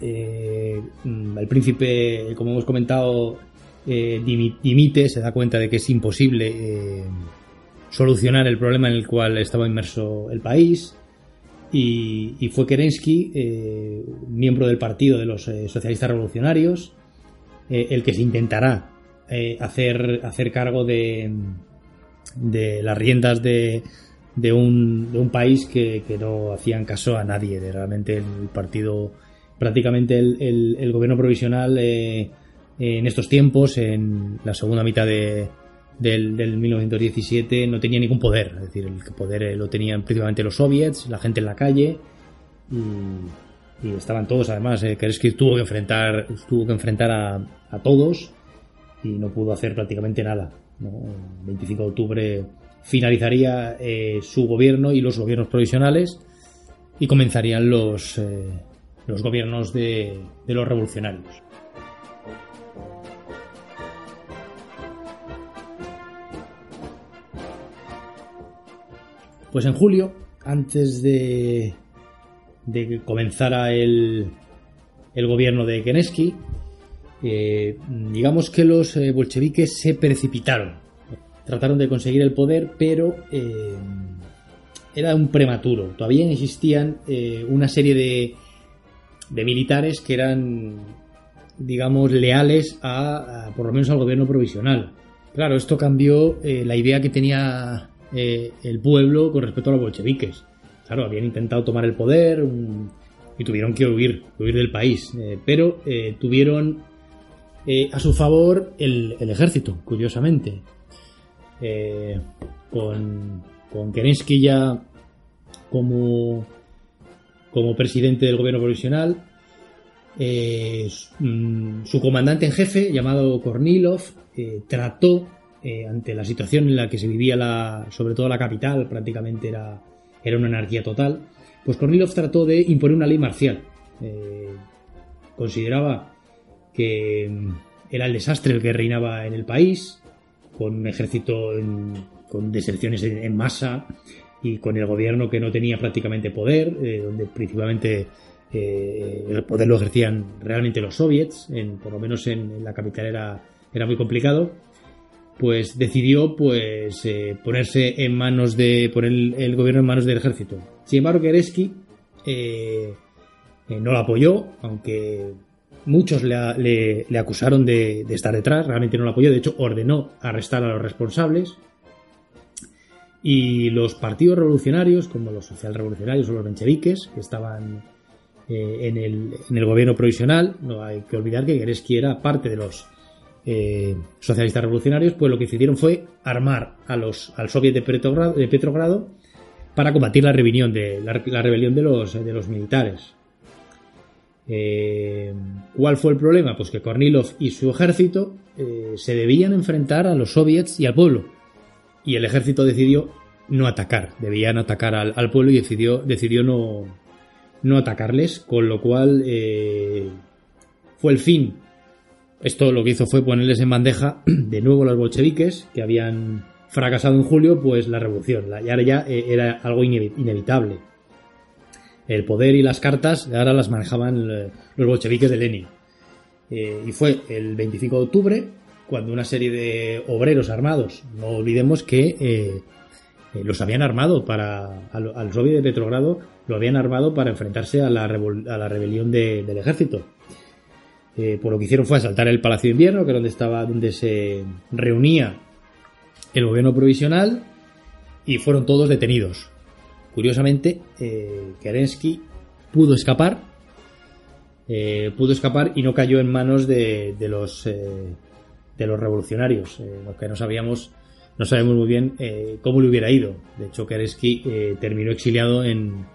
eh, el príncipe, como hemos comentado, eh, dimite, se da cuenta de que es imposible solucionar el problema en el cual estaba inmerso el país. Y, fue Kerensky, eh, miembro del partido de los eh, socialistas revolucionarios, eh, el que se intentará hacer, hacer cargo de, de las riendas de, de, un, de un país que, que, no hacían caso a nadie. De realmente el partido, prácticamente el, gobierno provisional en estos tiempos, en la segunda mitad de, del, del 1917 no tenía ningún poder, es decir, el poder eh, lo tenían principalmente los soviets, la gente en la calle y, estaban todos además, eh, Kerensky tuvo que enfrentar, tuvo que enfrentar a, a todos y no pudo hacer prácticamente nada. El 25 de octubre finalizaría eh, su gobierno y los gobiernos provisionales y comenzarían los, eh, los gobiernos de, de los revolucionarios. Pues en julio, antes de, de que comenzara el, el gobierno de Kenensky, eh, digamos que los eh, bolcheviques se precipitaron. Trataron de conseguir el poder, pero eh, era un prematuro. Todavía existían una serie de, de militares que eran, digamos, leales a, por lo menos al gobierno provisional. Claro, esto cambió la idea que tenía eh, el pueblo con respecto a los bolcheviques. Claro, habían intentado tomar el poder y tuvieron que huir, huir del país. Eh, pero eh, tuvieron a su favor el, ejército, curiosamente. con, con Kerensky ya como, como presidente del gobierno provisional. Mm, su comandante en jefe, llamado Kornilov, trató eh, ante la situación en la que se vivía la, sobre todo la capital, prácticamente era, era una anarquía total, pues Kornilov trató de imponer una ley marcial. Eh, consideraba que mm, era el desastre el que reinaba en el país, con un ejército con deserciones en, masa y con el gobierno que no tenía prácticamente poder, eh, donde principalmente el poder lo ejercían realmente los soviets, en, por lo menos en, la capital era, era muy complicado pues decidió pues eh, ponerse en manos de poner el, gobierno en manos del ejército. Sin embargo, Kerensky eh, eh, no lo apoyó, aunque muchos le, acusaron de, estar detrás, realmente no lo apoyó, de hecho ordenó arrestar a los responsables. Y los partidos revolucionarios, como los socialrevolucionarios o los mencheviques, que estaban en el, en, el, gobierno provisional, no hay que olvidar que Kerensky era parte de los eh, socialistas revolucionarios, pues lo que hicieron fue armar a los, al soviet de Petrogrado, para combatir la rebelión de, la, rebelión de los, de los militares. Eh, ¿Cuál fue el problema? Pues que Kornilov y su ejército eh, se debían enfrentar a los soviets y al pueblo. Y el ejército decidió no atacar, debían atacar al, pueblo y decidió, decidió no, no atacarles, con lo cual fue el fin esto lo que hizo fue ponerles en bandeja de nuevo los bolcheviques, que habían fracasado en julio, pues la revolución. Y ahora ya eh, era algo inevitable. El poder y las cartas ahora las manejaban eh, los bolcheviques de Lenin. Eh, y fue el 25 de octubre cuando una serie de obreros armados, no olvidemos que los habían armado para al, al de Petrogrado, lo habían armado para enfrentarse a la, a la rebelión del ejército eh, por lo que hicieron fue asaltar el Palacio de Invierno, que era donde estaba, donde se reunía el gobierno provisional, y fueron todos detenidos. Curiosamente, eh, Kerensky pudo escapar, eh, pudo escapar y no cayó en manos de, los de los revolucionarios, lo que no sabíamos, no sabemos muy bien cómo le hubiera ido. De hecho, Kerensky terminó exiliado en,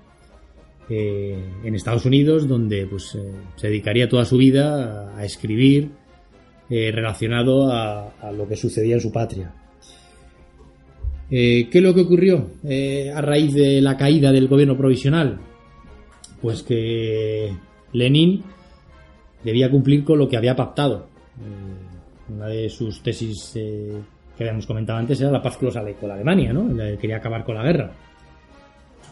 eh, en Estados Unidos, donde pues, eh, se dedicaría toda su vida a, escribir eh, relacionado a, lo que sucedía en su patria. ¿Qué es lo que ocurrió a raíz de la caída del gobierno provisional? Pues que Lenin debía cumplir con lo que había pactado. Una de sus tesis que habíamos comentado antes era la paz con la Alemania, ¿no? Quería acabar con la guerra.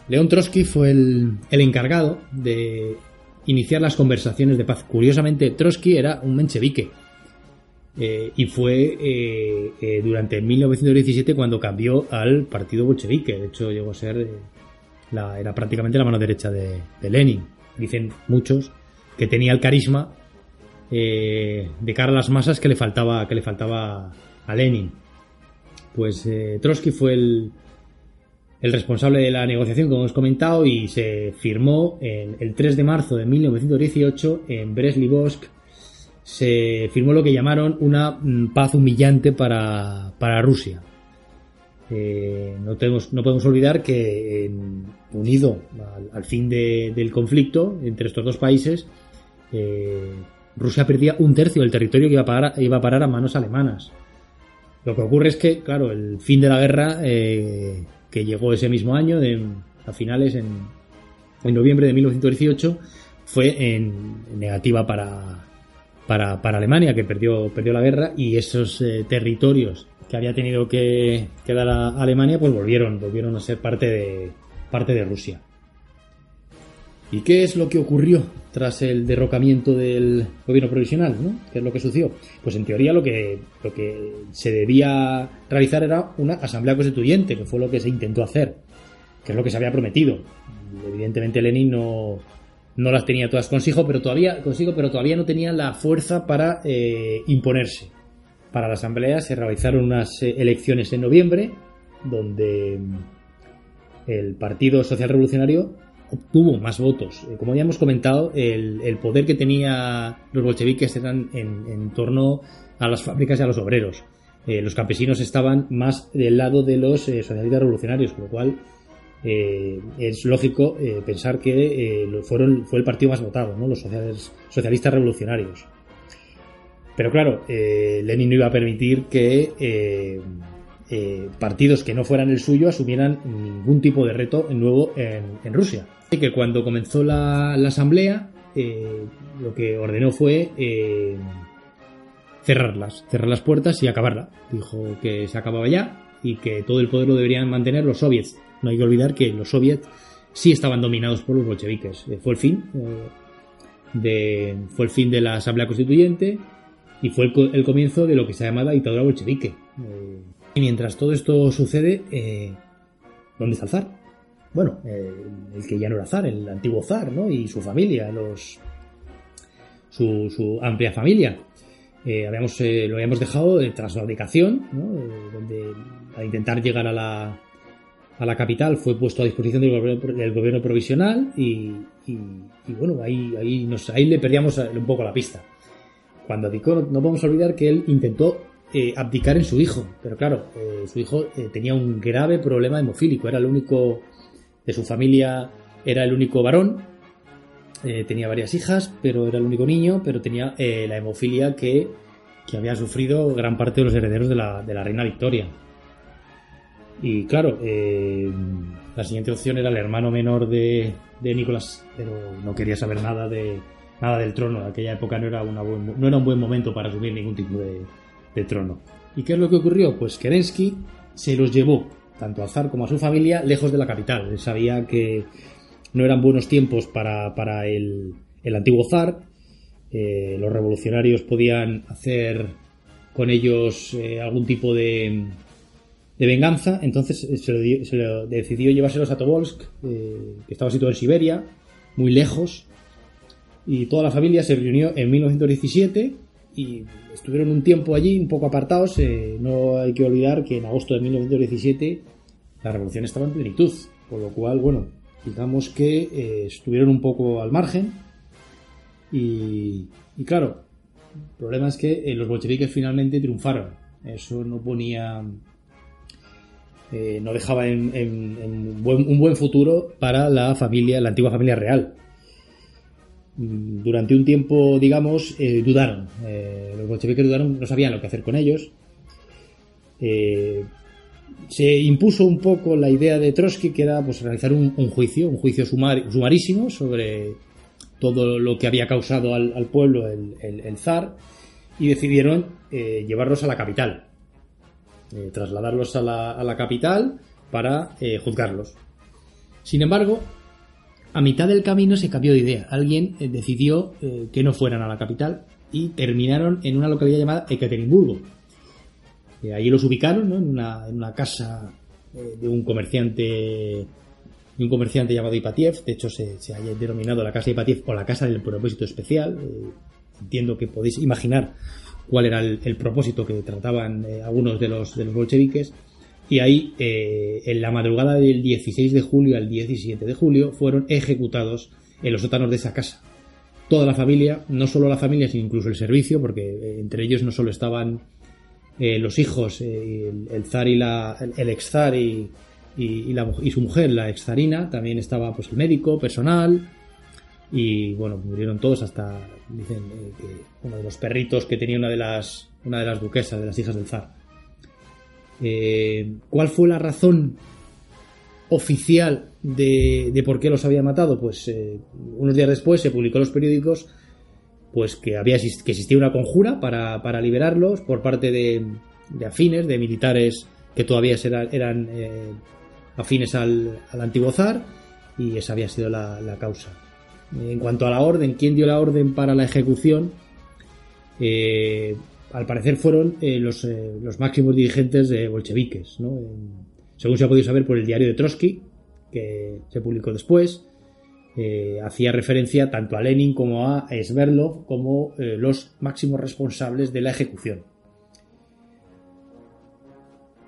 León Trotsky fue el, encargado de iniciar las conversaciones de paz. Curiosamente, Trotsky era un menchevique. eh, y fue eh, eh, durante 1917 cuando cambió al partido bolchevique. De hecho, llegó a ser la, era prácticamente la mano derecha de, Lenin. Dicen muchos que tenía el carisma de cara a las masas que le faltaba que le faltaba a Lenin. Pues Trotsky fue el, responsable de la negociación, como hemos comentado, y se firmó el 3 de marzo de 1918 en Brest-Litovsk se firmó lo que llamaron una mm, paz humillante para, Rusia. Eh, no, tenemos, no podemos olvidar que unido al, fin del conflicto entre estos dos países, eh, Rusia perdía un tercio del territorio que iba a, parar, iba a parar a manos alemanas. Lo que ocurre es que, claro, el fin de la guerra, eh, que llegó ese mismo año, a finales, en, en noviembre de 1918, fue en negativa para, para, Alemania, que perdió, perdió la guerra, y esos eh, territorios que había tenido que, dar a Alemania, pues volvieron, volvieron a ser parte de, parte de Rusia. ¿Y qué es lo que ocurrió tras el derrocamiento del gobierno provisional? ¿no? ¿Qué es lo que sucedió? Pues en teoría lo que, lo que se debía realizar era una asamblea constituyente, que fue lo que se intentó hacer, que es lo que se había prometido. Evidentemente Lenin no, no las tenía todas consigo, pero todavía, consigo, pero todavía no tenía la fuerza para eh, imponerse. Para la Asamblea se realizaron unas eh, elecciones en noviembre, donde el Partido Social Revolucionario obtuvo más votos. Eh, como ya hemos comentado, el, poder que tenía los bolcheviques eran en, torno a las fábricas y a los obreros. los campesinos estaban más del lado de los socialistas revolucionarios, con lo cual eh, es lógico eh, pensar que eh, fueron, fue el partido más votado, ¿no? los socialistas revolucionarios. Pero claro, Lenin no iba a permitir que partidos que no fueran el suyo asumieran ningún tipo de reto nuevo en, Rusia. Así que cuando comenzó la, asamblea, lo que ordenó fue cerrarlas, cerrar las puertas y acabarla. Dijo que se acababa ya y que todo el poder lo deberían mantener los soviets no hay que olvidar que los soviets sí estaban dominados por los bolcheviques. Eh, fue el fin eh, de, fue el fin de la Asamblea Constituyente y fue el, comienzo de lo que se llama la dictadura bolchevique. Eh, y mientras todo esto sucede, ¿dónde está el zar? Bueno, el que ya no era zar, el antiguo zar, ¿no? Y su familia, los su, amplia familia. habíamos, lo habíamos dejado tras la abdicación, ¿no? donde al intentar llegar a la, a la capital fue puesto a disposición del gobierno, provisional y, bueno, ahí, ahí, nos, ahí le perdíamos un poco la pista. Cuando abdicó, no, podemos olvidar que él intentó eh, abdicar en su hijo, pero claro, eh, su hijo eh, tenía un grave problema hemofílico, era el único de su familia, era el único varón, tenía varias hijas, pero era el único niño, pero tenía la hemofilia que, que había sufrido gran parte de los herederos de la, de la reina Victoria. Y claro, la siguiente opción era el hermano menor de, de Nicolás, pero no quería saber nada de nada del trono. En aquella época no era, una no era un buen momento para asumir ningún tipo de, trono. ¿Y qué es lo que ocurrió? Pues Kerensky se los llevó, tanto al zar como a su familia, lejos de la capital. Él sabía que no eran buenos tiempos para, para el, el, antiguo zar. Eh, los revolucionarios podían hacer con ellos eh, algún tipo de, de venganza, entonces eh, se lo, decidió llevárselos a Tobolsk, que estaba situado en Siberia, muy lejos, y toda la familia se reunió en 1917 y estuvieron un tiempo allí, un poco apartados. Eh, no hay que olvidar que en agosto de 1917 la revolución estaba en plenitud, por lo cual, bueno, digamos que estuvieron un poco al margen. Y, y claro, el problema es que los bolcheviques finalmente triunfaron. Eso no ponía eh, no dejaba en, un buen futuro para la familia, la antigua familia real. Mm, durante un tiempo, digamos, eh, dudaron. Eh, los bolcheviques dudaron, no sabían lo que hacer con ellos. se impuso un poco la idea de Trotsky, que era pues, realizar un, juicio, un juicio sumarísimo sobre todo lo que había causado al, pueblo el, el, zar, y decidieron llevarlos a la capital, eh, trasladarlos a la, capital para eh, juzgarlos. Sin embargo, a mitad del camino se cambió de idea. Alguien eh, decidió que no fueran a la capital y terminaron en una localidad llamada Ekaterimburgo. Eh, allí los ubicaron en, una, casa eh, de un comerciante de un comerciante llamado Ipatiev. De hecho, se, se haya denominado la casa de Ipatiev o la casa del propósito especial. Eh, entiendo que podéis imaginar cuál era el, el propósito que trataban eh, algunos de los, de los bolcheviques. Y ahí, eh, en la madrugada del 16 de julio al 17 de julio, fueron ejecutados en los sótanos de esa casa. Toda la familia, no solo la familia, sino incluso el servicio, porque eh, entre ellos no solo estaban eh, los hijos, eh, el, zar y la, el, ex zar y, y, y, su mujer, la ex zarina, también estaba pues el médico, personal, y bueno, murieron todos hasta, dicen, que uno de los perritos que tenía una de las, una de las duquesas, de las hijas del zar. Eh, ¿Cuál fue la razón oficial de, por qué los había matado? Pues eh, unos días después se publicó en los periódicos pues que había que existía una conjura para, para liberarlos por parte de, de, afines, de militares que todavía eran, eh, afines al, al, antiguo zar y esa había sido la, causa. En cuanto a la orden, ¿quién dio la orden para la ejecución? Al parecer fueron eh, los, eh, los, máximos dirigentes de bolcheviques, ¿no? según se ha podido saber por el diario de Trotsky, que se publicó después, eh, hacía referencia tanto a Lenin como a Sverdlov como los máximos responsables de la ejecución.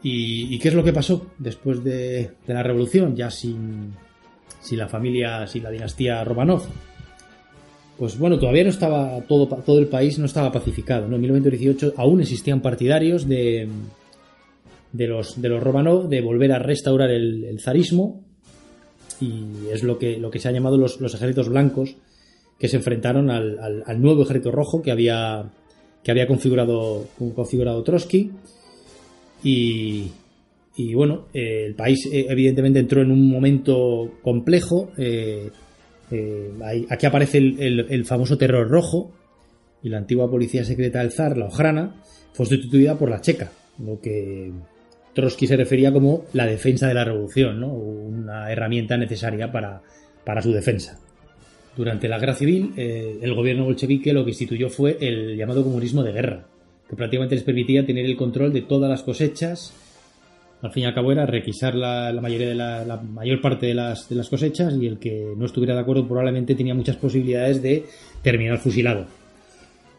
¿Y, ¿Y, qué es lo que pasó después de, de la revolución, ya sin, sin, la familia, sin la dinastía Romanov? Pues bueno, todavía no estaba todo, todo el país no estaba pacificado. ¿no? En 1918 aún existían partidarios de, de, los, de los Romanov de volver a restaurar el, zarismo y es lo que, lo que se ha llamado los, los ejércitos blancos que se enfrentaron al, al, al, nuevo ejército rojo que había, que había configurado, configurado Trotsky. Y, y bueno, eh, el país eh, evidentemente entró en un momento complejo. Eh, hay, aquí aparece el, famoso terror rojo y la antigua policía secreta del zar, la Ojrana, fue sustituida por la checa, lo que Trotsky se refería como la defensa de la revolución, ¿no? una herramienta necesaria para, para su defensa. Durante la guerra civil, eh, el gobierno bolchevique lo que instituyó fue el llamado comunismo de guerra, que prácticamente les permitía tener el control de todas las cosechas. Al fin y al cabo era requisar la, mayoría de la, la, mayor parte de las, de las cosechas y el que no estuviera de acuerdo probablemente tenía muchas posibilidades de terminar fusilado.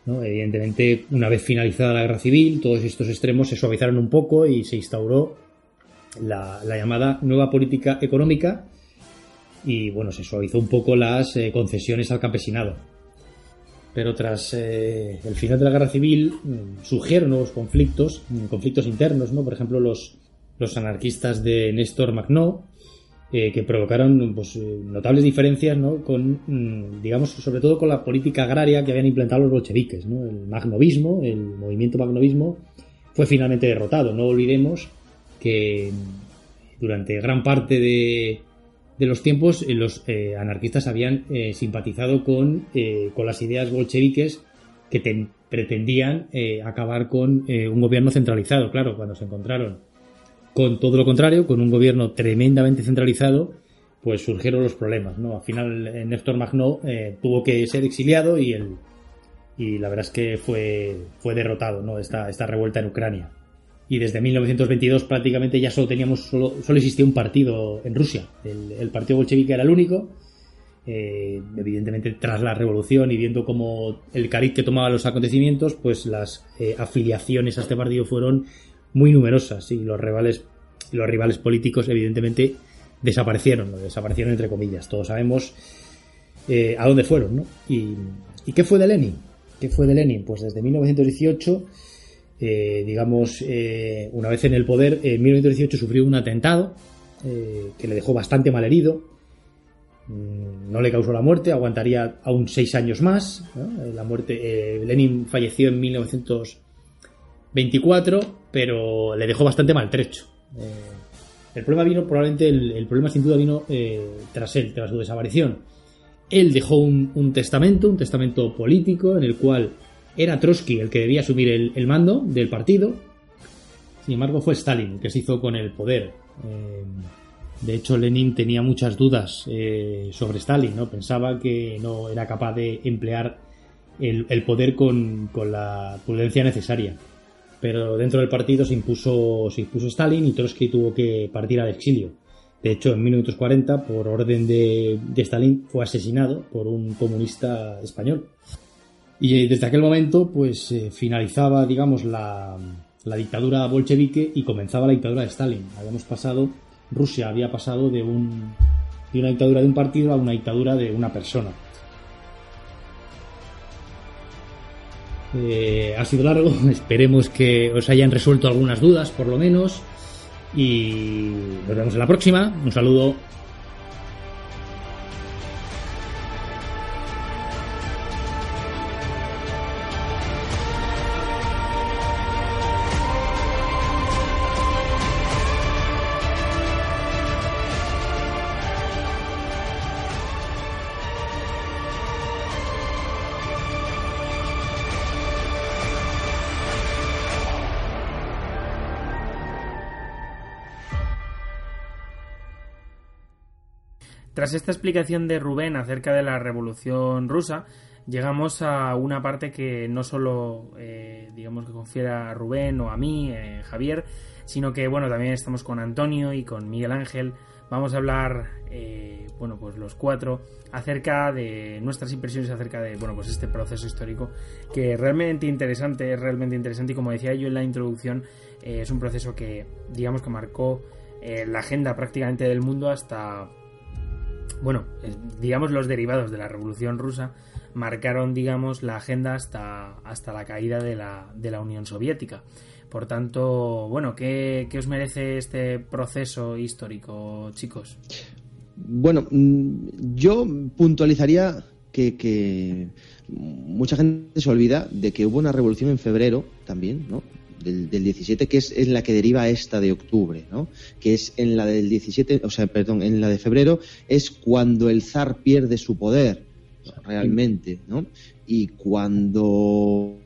¿no? Evidentemente, una vez finalizada la guerra civil, todos estos extremos se suavizaron un poco y se instauró la, la llamada nueva política económica y bueno, se suavizó un poco las eh, concesiones al campesinado. Pero tras eh, el final de la guerra civil mm, surgieron nuevos conflictos, mm, conflictos internos, ¿no? Por ejemplo, los, los anarquistas de Néstor Magnó, eh, que provocaron pues, notables diferencias ¿no? con, mm, digamos, sobre todo con la política agraria que habían implantado los bolcheviques. ¿no? El magnovismo, el movimiento magnovismo, fue finalmente derrotado. No olvidemos que durante gran parte de, de los tiempos eh, los eh, anarquistas habían eh, simpatizado con, eh, con, las ideas bolcheviques que ten, pretendían eh, acabar con un gobierno centralizado. Claro, cuando se encontraron con todo lo contrario, con un gobierno tremendamente centralizado, pues surgieron los problemas. ¿no? Al final Néstor Magnó tuvo que ser exiliado y, el, y la verdad es que fue, fue derrotado ¿no? esta, esta revuelta en Ucrania y desde 1922 prácticamente ya solo teníamos solo, solo existía un partido en Rusia el, partido bolchevique era el único eh, evidentemente tras la revolución y viendo cómo el cariz que tomaba los acontecimientos pues las eh, afiliaciones a este partido fueron muy numerosas y los rivales los rivales políticos evidentemente desaparecieron desaparecieron entre comillas todos sabemos eh, a dónde fueron ¿no? y, y qué fue de Lenin qué fue de Lenin pues desde 1918 eh, digamos, eh, una vez en el poder, en 1918 sufrió un atentado eh, que le dejó bastante mal herido. Mm, no le causó la muerte, aguantaría aún seis años más. La muerte, eh, Lenin falleció en 1924, pero le dejó bastante maltrecho. Eh, el problema vino, probablemente, el, problema sin duda vino eh, tras él, tras su desaparición. Él dejó un, testamento, un testamento político, en el cual era Trotsky el que debía asumir el, mando del partido. Sin embargo, fue Stalin el que se hizo con el poder. Eh, de hecho, Lenin tenía muchas dudas eh, sobre Stalin, ¿no? Pensaba que no era capaz de emplear el, poder con, la prudencia necesaria. Pero dentro del partido se impuso, se impuso Stalin y Trotsky tuvo que partir al exilio. De hecho, en 1940, por orden de, de Stalin, fue asesinado por un comunista español. Y desde aquel momento, pues eh, finalizaba, digamos, la, la dictadura bolchevique y comenzaba la dictadura de Stalin. Habíamos pasado, Rusia había pasado de, un, de una dictadura de un partido a una dictadura de una persona. Eh, ha sido largo, esperemos que os hayan resuelto algunas dudas, por lo menos. Y nos vemos en la próxima. Un saludo. Esta explicación de Rubén acerca de la Revolución Rusa, llegamos a una parte que no solo, eh, digamos, que confiera a Rubén o a mí, eh, Javier, sino que, bueno, también estamos con Antonio y con Miguel Ángel. Vamos a hablar, eh, bueno, pues los cuatro, acerca de nuestras impresiones acerca de, bueno, pues este proceso histórico que es realmente interesante, es realmente interesante y como decía yo en la introducción, es un proceso que, digamos, que marcó la agenda prácticamente del mundo hasta bueno, digamos los derivados de la Revolución Rusa marcaron, digamos, la agenda hasta, hasta la caída de la, de la Unión Soviética. Por tanto, bueno, ¿qué, os merece este proceso histórico, chicos? Bueno, mm, yo puntualizaría que, que, mucha gente se olvida de que hubo una revolución en febrero también, ¿no? Del, 17, que es en la que deriva esta de octubre, ¿no? Que es en la del 17, o sea, perdón, en la de febrero, es cuando el zar pierde su poder, realmente, ¿no? Y cuando,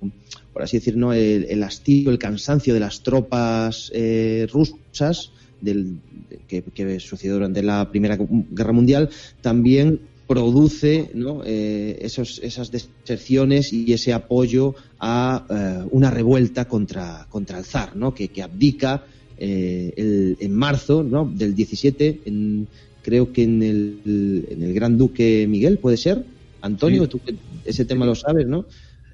por así decir, ¿no? el, hastío, el cansancio de las tropas eh, rusas, del, que, sucedió durante la Primera Guerra Mundial, también produce ¿no? eh, esos, esas deserciones y ese apoyo a eh, una revuelta contra, contra el zar, ¿no? que, que abdica eh, el, en marzo ¿no? del 17, en, creo que en el, en el Gran Duque Miguel, ¿puede ser? Antonio, tú ese tema lo sabes, ¿no?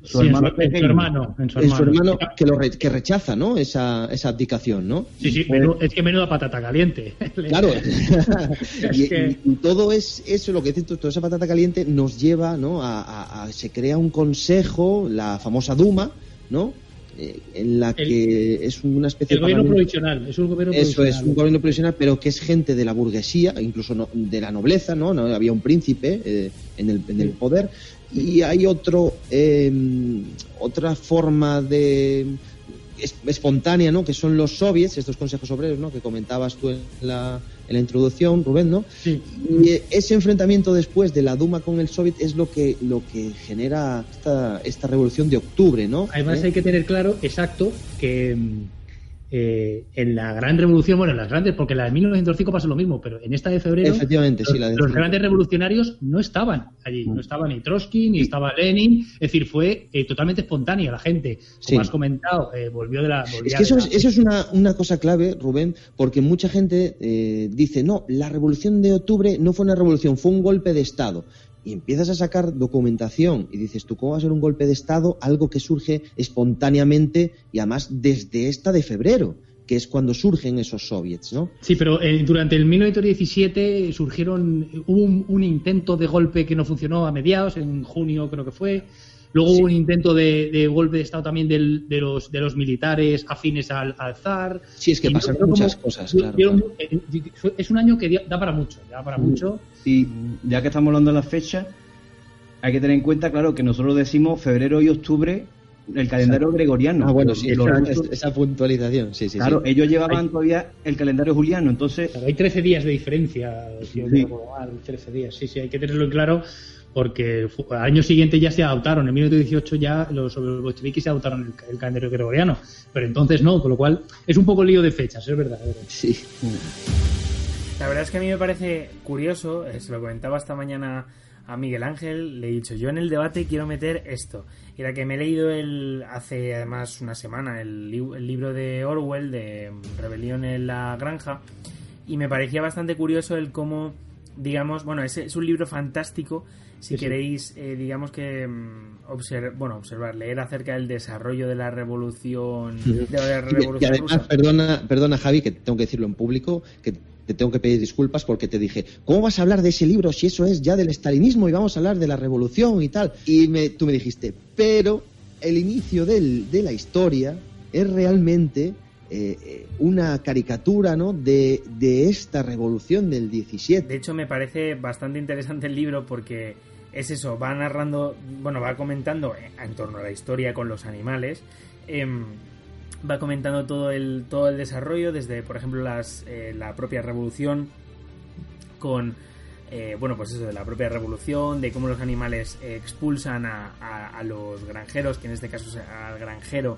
Su, hermano, en su hermano, en su hermano. que, lo que rechaza, ¿no? Esa, esa abdicación, ¿no? Sí, sí, es que menuda patata caliente. Claro. y, todo es eso, lo que dices tú, toda esa patata caliente nos lleva, ¿no? A, se crea un consejo, la famosa Duma, ¿no? Eh, en la que es una especie el gobierno provisional es un gobierno eso es un gobierno provisional pero que es gente de la burguesía incluso de la nobleza no, no había un príncipe eh, en, el, en el poder y hay otro, em, otra forma de espontánea, ¿no? Que son los soviets, estos consejos obreros, ¿no? Que comentabas tú en la, en la introducción, Rubén, ¿no? Sí. Y ese enfrentamiento después de la Duma con el soviet es lo que lo que genera esta, esta revolución de octubre, ¿no? Además ¿Eh? hay que tener claro, exacto, que em, eh, en la gran revolución, bueno, en las grandes, porque en la de 1905 pasó lo mismo, pero en esta de febrero, Efectivamente, los, sí, la los grandes revolucionarios no estaban allí, no mm. estaba ni Trotsky, ni estaba Lenin, es decir, fue eh, totalmente espontánea la gente, como has comentado, eh, volvió de la... Es que eso, es, eso es una, una, cosa clave, Rubén, porque mucha gente dice, no, la revolución de octubre no fue una revolución, fue un golpe de Estado y empiezas a sacar documentación y dices, ¿tú cómo va a ser un golpe de Estado? Algo que surge espontáneamente y además desde esta de febrero que es cuando surgen esos soviets, ¿no? Sí, pero eh, durante el 1917 surgieron, hubo un, intento de golpe que no funcionó a mediados, en junio creo que fue, Luego hubo un intento de, golpe de Estado también de, los, de los militares afines al, zar. Sí, es que pasaron muchas cosas, claro, eh, Es un año que da para mucho, da para mucho. Y ya que estamos hablando de las fechas, hay que tener en cuenta, claro, que nosotros decimos febrero y octubre el calendario gregoriano. Ah, bueno, sí, esa, puntualización, sí, sí. Claro, ellos llevaban todavía el calendario juliano, entonces... hay 13 días de diferencia, si sí. mal, 13 días, sí, sí, hay que tenerlo claro porque al año siguiente ya se adoptaron, en 1918 ya los, los bolcheviques se adoptaron el, calendario gregoriano, pero entonces no, con lo cual es un poco lío de fechas, es verdad. Sí. La verdad es que a mí me parece curioso, eh, se lo comentaba esta mañana a Miguel Ángel, le he dicho, yo en el debate quiero meter esto. Y era que me he leído el, hace además una semana el, el libro de Orwell, de Rebelión en la Granja, y me parecía bastante curioso el cómo, digamos, bueno, es, es un libro fantástico si queréis, eh, digamos que mm, observar, bueno, observar, leer acerca del desarrollo de la revolución, de la revolución y además, perdona, perdona Javi, que tengo que decirlo en público, que te tengo que pedir disculpas porque te dije, ¿cómo vas a hablar de ese libro si eso es ya del estalinismo y vamos a hablar de la revolución y tal? Y me, tú me dijiste, pero el inicio del, de la historia es realmente eh, una caricatura ¿no? de, de, esta revolución del 17. De hecho, me parece bastante interesante el libro porque es eso, va narrando, bueno, va comentando en torno a la historia con los animales. Eh, va comentando todo el, todo el desarrollo, desde, por ejemplo, las, eh, la propia revolución con... Eh, bueno, pues eso, de la propia revolución, de cómo los animales expulsan a, a, los granjeros, que en este caso es al granjero,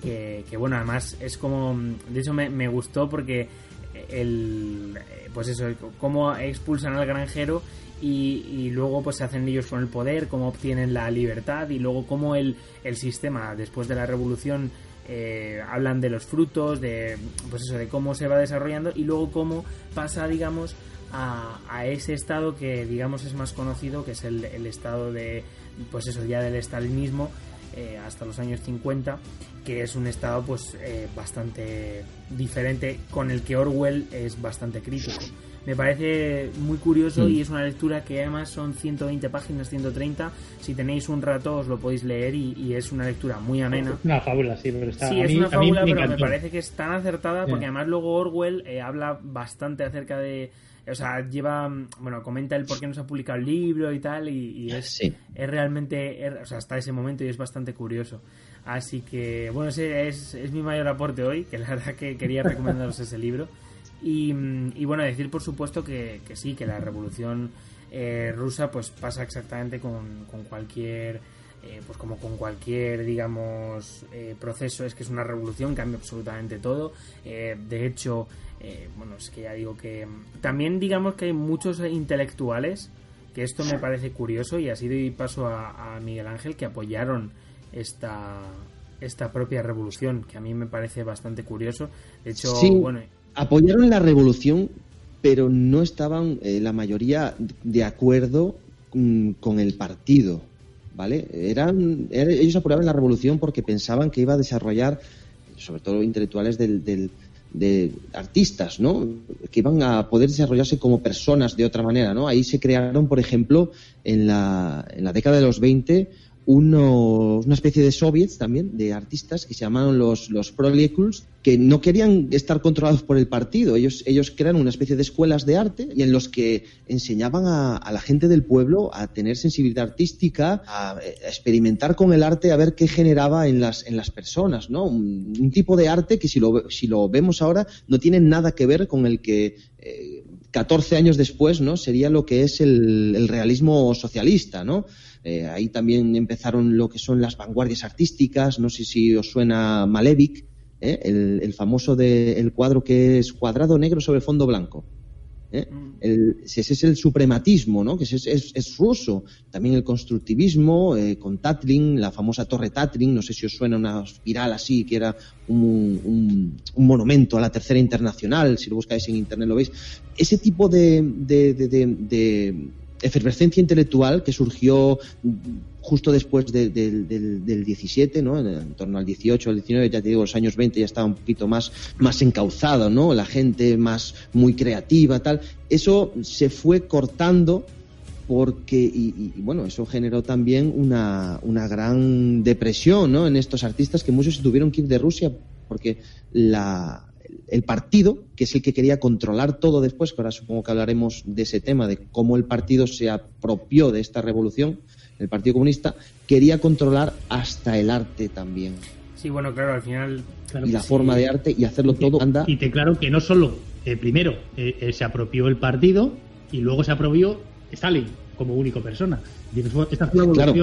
que, que, bueno, además es como, de hecho me, me, gustó porque el, pues eso, cómo expulsan al granjero y, luego pues se hacen ellos con el poder, cómo obtienen la libertad y luego cómo el, el sistema después de la revolución eh, hablan de los frutos, de pues eso, de cómo se va desarrollando y luego cómo pasa, digamos, a, a ese estado que digamos es más conocido, que es el, el estado de, pues eso, ya del estalinismo eh, hasta los años 50, que es un estado pues eh, bastante diferente con el que Orwell es bastante crítico me parece muy curioso y es una lectura que además son 120 páginas, 130. Si tenéis un rato os lo podéis leer y, es una lectura muy amena. Una fábula, sí, pero está. Sí, es una fábula, pero me parece que es tan acertada porque además luego Orwell eh, habla bastante acerca de. O sea, lleva. Bueno, comenta el por qué no se ha publicado el libro y tal, y, es, es realmente. o sea, hasta ese momento y es bastante curioso. Así que, bueno, ese es, es mi mayor aporte hoy, que la verdad que quería recomendaros ese libro. Y, bueno, decir por supuesto que, sí, que la revolución eh, rusa pues pasa exactamente con, cualquier, eh, pues como con cualquier, digamos, eh, proceso, es que es una revolución, cambia absolutamente todo. de hecho, bueno, es que ya digo que también digamos que hay muchos intelectuales, que esto me parece curioso y así doy paso a, a Miguel Ángel, que apoyaron esta, esta propia revolución, que a mí me parece bastante curioso. De hecho, bueno apoyaron la revolución, pero no estaban eh, la mayoría de acuerdo mm, con el partido. ¿Vale? Eran, ellos apoyaban la revolución porque pensaban que iba a desarrollar, sobre todo intelectuales del, del, de artistas, ¿no? Que iban a poder desarrollarse como personas de otra manera, ¿no? Ahí se crearon, por ejemplo, en la, en la década de los 20, uno, una especie de soviets también, de artistas que se llamaron los, los que no querían estar controlados por el partido. Ellos, ellos crearon una especie de escuelas de arte y en los que enseñaban a, la gente del pueblo a tener sensibilidad artística, a, experimentar con el arte, a ver qué generaba en las, en las personas, ¿no? Un, tipo de arte que si lo, si lo vemos ahora no tiene nada que ver con el que eh, 14 años después, ¿no? Sería lo que es el, el realismo socialista, ¿no? Eh, ahí también empezaron lo que son las vanguardias artísticas, no sé si os suena Malevich, ¿eh? el, famoso de, el cuadro que es cuadrado negro sobre fondo blanco. ¿eh? Mm. ese es el suprematismo, ¿no? que es, es, ruso. También el constructivismo con Tatlin, la famosa torre Tatlin, no sé si os suena una espiral así, que era un, un, monumento a la tercera internacional, si lo buscáis en internet lo veis. Ese tipo de, de, de efervescencia intelectual que surgió justo después del, del 17, ¿no? En, torno al 18, al 19, ya te digo, los años 20 ya estaba un poquito más, más encauzado, ¿no? La gente más muy creativa, tal. Eso se fue cortando porque, y, y, bueno, eso generó también una, una gran depresión, ¿no? En estos artistas que muchos se tuvieron que ir de Rusia porque la, el partido, que es el que quería controlar todo después, que ahora supongo que hablaremos de ese tema, de cómo el partido se apropió de esta revolución, el Partido Comunista, quería controlar hasta el arte también. Sí, bueno, claro, al final... y la forma de arte y hacerlo todo anda... Y te claro que no solo, eh, primero, eh, eh, se apropió el partido y luego se apropió Stalin como único persona. Esta fue la Claro,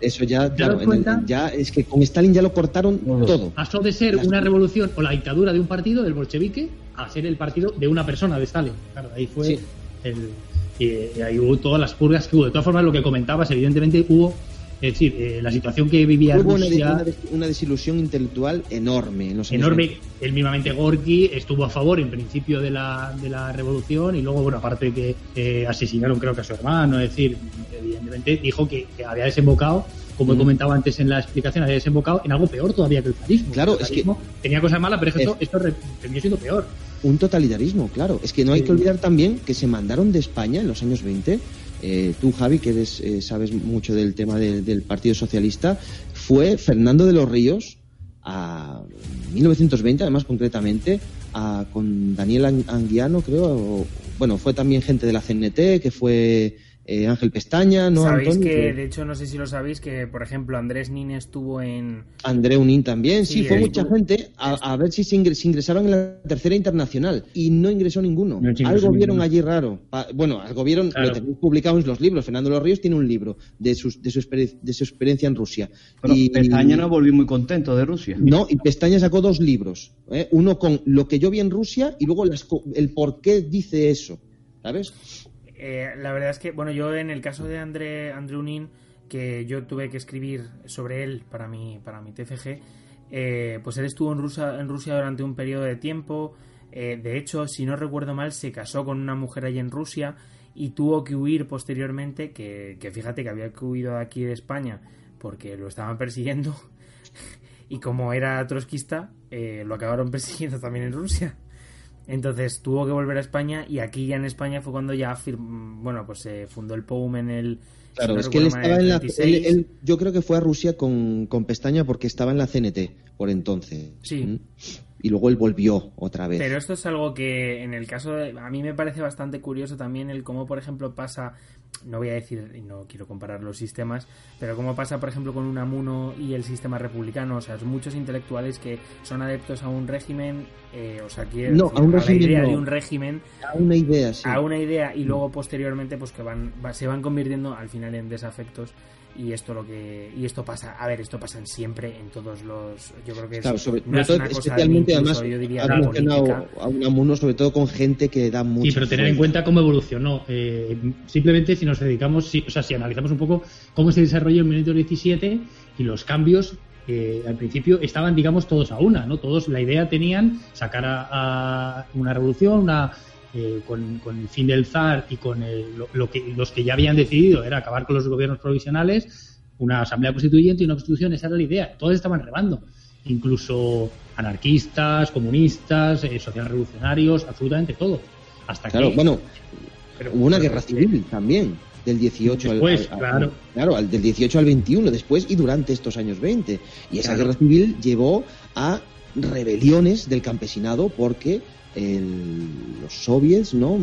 eso ya, claro, ya es que con Stalin ya lo cortaron todo. Pasó de ser una revolución o la dictadura de un partido, del bolchevique, a ser el partido de una persona, de Stalin. Claro, ahí fue el, y ahí hubo todas las purgas que hubo. De todas formas, lo que comentabas, evidentemente hubo es decir, eh, la situación que vivía Hubo Rusia... Una, una, desilusión intelectual enorme. En los enorme. Él mismamente Gorky estuvo a favor en principio de la, de la revolución y luego, bueno, aparte que eh, asesinaron creo que a su hermano, es decir, evidentemente dijo que, que había desembocado como he comentado antes en la explicación, había desembocado en algo peor todavía que el zarismo. Claro, es que tenía cosas malas, pero esto, esto terminó siendo peor. Un totalitarismo, claro. Es que no hay que olvidar también que se mandaron de España en los años 20 eh, tú, Javi, que eh, sabes mucho del tema del Partido Socialista, fue Fernando de los Ríos a 1920, además concretamente, a, con Daniel Anguiano, creo, bueno, fue también gente de la CNT, que fue eh, Ángel Pestaña, ¿no? Sabéis que, de hecho, no sé si lo sabéis, que por ejemplo Andrés Nin estuvo en. André Unín también, sí, fue mucha gente a, ver si se, ingresaban en la tercera internacional y no ingresó ninguno. algo vieron allí raro. Bueno, algo vieron, lo tenéis publicado en los libros. Fernando Los Ríos tiene un libro de, sus, de, su, de su experiencia en Rusia. y Pestaña no volvió muy contento de Rusia. No, y Pestaña sacó dos libros. ¿eh? Uno con lo que yo vi en Rusia y luego el por qué dice eso. ¿Sabes? Eh, la verdad es que, bueno, yo en el caso de André, Andrew Nin, que yo tuve que escribir sobre él para mi, para mi TFG, eh, pues él estuvo en Rusia, en Rusia durante un periodo de tiempo. Eh, de hecho, si no recuerdo mal, se casó con una mujer allí en Rusia y tuvo que huir posteriormente, que, que fíjate que había que huido de aquí de España porque lo estaban persiguiendo y como era trotskista, lo acabaron persiguiendo también en Rusia. Entonces tuvo que volver a España y aquí ya en España fue cuando ya bueno pues se fundó el POUM en el Claro, es que él estaba en la él, yo creo que fue a Rusia con, con, pestaña porque estaba en la CNT por entonces. Sí. ¿Mm? Y luego él volvió otra vez. Pero esto es algo que en el caso de, a mí me parece bastante curioso también el cómo por ejemplo pasa no voy a decir, y no quiero comparar los sistemas, pero como pasa, por ejemplo, con Unamuno y el sistema republicano, o sea, muchos intelectuales que son adeptos a un régimen, eh, o sea, quieren no, a, un régimen, la idea de un régimen, a una idea, sí. a una idea, y luego posteriormente, pues que van, se van convirtiendo al final en desafectos y esto lo que y esto pasa a ver esto pasa siempre en todos los yo creo que claro, sobre, no es una cosa especialmente además yo diría mencionado a un sobre todo con gente que da mucho sí pero tener en cuenta cómo evolucionó eh, simplemente si nos dedicamos si, o sea si analizamos un poco cómo se desarrolló en 1917 y los cambios eh, al principio estaban, digamos, todos a una, ¿no? Todos la idea tenían sacar a una revolución, una, eh, con, el fin del zar y con lo, que los que ya habían decidido era acabar con los gobiernos provisionales, una asamblea constituyente y una constitución, esa era la idea. Todos estaban remando, incluso anarquistas, comunistas, eh, social revolucionarios, absolutamente todo. Hasta claro, bueno, hubo una guerra civil también del 18 al, claro. claro, del 18 al 21 después y durante estos años 20 y esa guerra civil llevó a rebeliones del campesinado porque los soviets no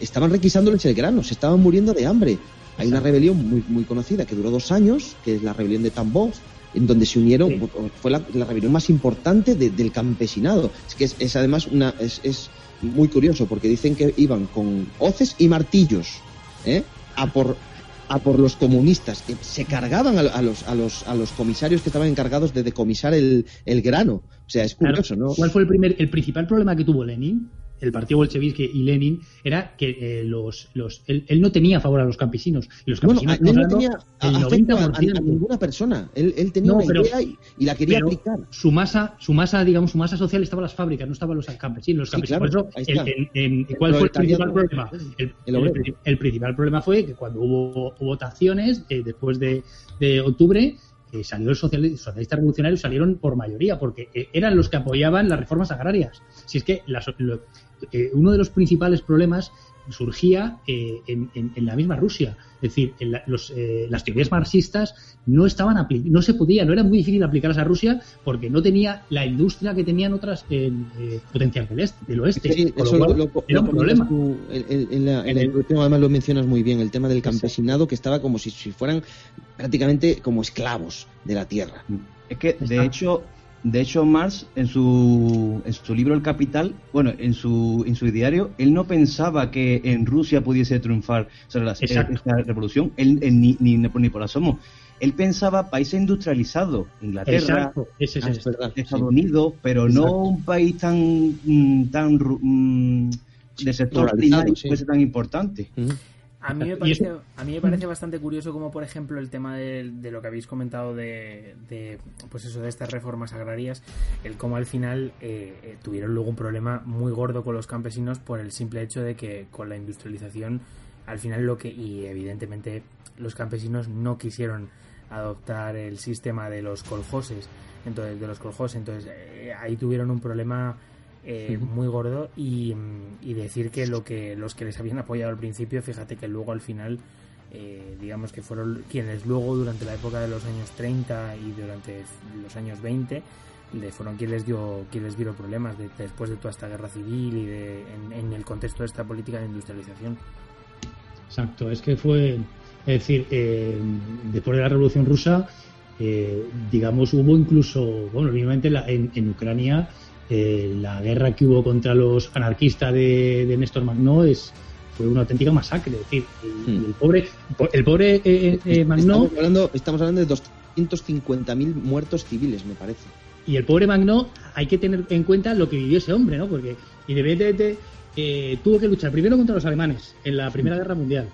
estaban requisando el grano, se estaban muriendo de hambre. Hay una rebelión muy, muy conocida que duró dos años, que es la rebelión de Tambov, en donde se unieron, fue la, rebelión más importante del campesinado. Es que es, además una, es, es, muy curioso porque dicen que iban con hoces y martillos ¿eh? a por a por los comunistas, que se cargaban a, los, a, los, a los comisarios que estaban encargados de decomisar el, el grano. O sea, es curioso, ¿no? ¿Cuál fue el primer, el principal problema que tuvo Lenin? El partido bolchevique y Lenin era que eh, los, los él, no tenía a favor a los campesinos y los campesinos bueno, no tenía a, ninguna persona. Él, él tenía una idea y, la quería aplicar. su masa su masa digamos su masa social estaba en las fábricas no estaban los campesinos los campesinos. por eso ¿cuál fue el principal problema el, principal problema fue que cuando hubo votaciones eh, después de, de octubre eh, salió el socialista, salieron por mayoría, porque eh, eran los que apoyaban las reformas agrarias. Si es que eh, uno de los principales problemas surgía eh, en, la misma Rusia. Es decir, eh, las teorías marxistas no estaban no se podía, no era muy difícil aplicarlas a Rusia porque no tenía la industria que tenían otras eh, potencias del, este, del oeste. era un problema. en, la, además lo mencionas muy bien, el tema del campesinado que estaba como si, si fueran prácticamente como esclavos de la tierra. Es que, de hecho, de hecho, Marx, en su, en su libro El Capital, bueno, en su, en su diario, él no pensaba que en Rusia pudiese triunfar sobre la, esta revolución, él, ni, ni, ni, por asomo. Él pensaba país industrializado, Inglaterra, Estados Unidos, pero no un país tan, mm, tan mm, de sector primario tan importante. A mí, me parece, a mí me parece bastante curioso como, por ejemplo, el tema de, lo que habéis comentado de, pues eso, de estas reformas agrarias, el cómo al final eh, eh, tuvieron luego un problema muy gordo con los campesinos por el simple hecho de que con la industrialización, al final lo que, y evidentemente los campesinos no quisieron adoptar el sistema de los coljoses, entonces, de los coljoses, entonces eh, ahí tuvieron un problema eh, muy gordo y, decir que lo que los que les habían apoyado al principio, fíjate que luego al final, eh, digamos que fueron quienes luego durante la época de los años 30 y durante los años 20 le fueron quienes les dio quien les dieron problemas después de toda esta guerra civil y de, en, el contexto de esta política de industrialización. Exacto, es que fue, es decir, eh, después de la Revolución Rusa, digamos, hubo incluso, bueno, obviamente en, en Ucrania eh, la guerra que hubo contra los anarquistas de, Néstor Magnó es, fue una auténtica masacre. Es decir, el, hmm. pobre, el pobre eh, eh, Magnó. Estamos hablando, estamos hablando de 250.000 muertos civiles, me parece. Y el pobre Magnó, hay que tener en cuenta lo que vivió ese hombre, ¿no? Porque independientemente eh, tuvo que luchar primero contra los alemanes en la Primera Guerra Mundial.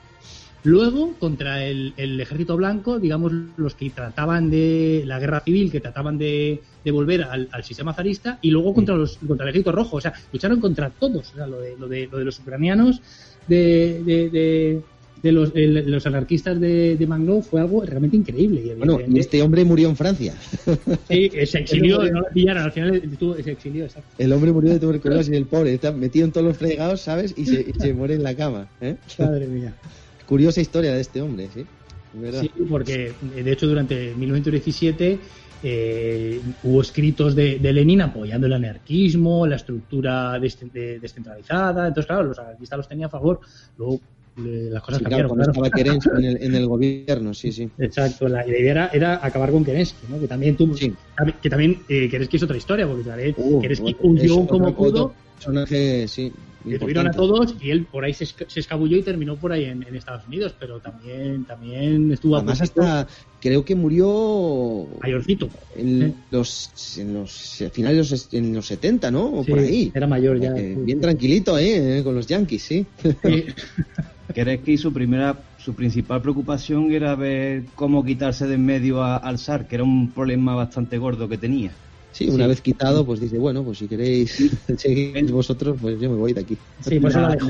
Luego, contra el, ejército blanco, digamos, los que trataban de la guerra civil, que trataban de, volver al, sistema zarista, y luego contra, los, contra el ejército rojo. O sea, lucharon contra todos. O sea, lo de, lo de, lo de los ucranianos, de, de, los, los, anarquistas de, de fue algo realmente increíble. bueno, este hombre murió en Francia. Sí, se exilió, no lo pillaron, al final se exilió, exacto. El hombre murió de tuberculosis el pobre está metido en todos los fregados, ¿sabes? Y se, y se muere en la cama. ¿eh? Madre mía curiosa historia de este hombre, ¿sí? Sí, porque de hecho durante 1917 eh, hubo escritos de, Lenin apoyando el anarquismo, la estructura descentralizada. Entonces, claro, los anarquistas los tenía a favor. Luego las cosas cambiaron. Claro, estaba Kerensky en el, gobierno, sí, sí. Exacto, la, idea era, acabar con Kerensky, ¿no? que también tuvo. Que también eh, Kerensky es otra historia, porque uh, Kerensky huyó como pudo. Personaje, sí, le tuvieron a todos y él por ahí se, escabulló y terminó por ahí en, Estados Unidos, pero también también estuvo Además hasta creo que murió mayorcito en los en los finales en los 70, ¿no? O por ahí. Era mayor ya. Eh, bien tranquilito eh, con los Yankees, sí. ¿Crees que su primera su principal preocupación era ver cómo quitarse de en medio al SAR, que era un problema bastante gordo que tenía? Sí, una vez quitado, pues dice, bueno, pues si queréis seguir vosotros, pues yo me voy de aquí. Sí, pues la, dejó.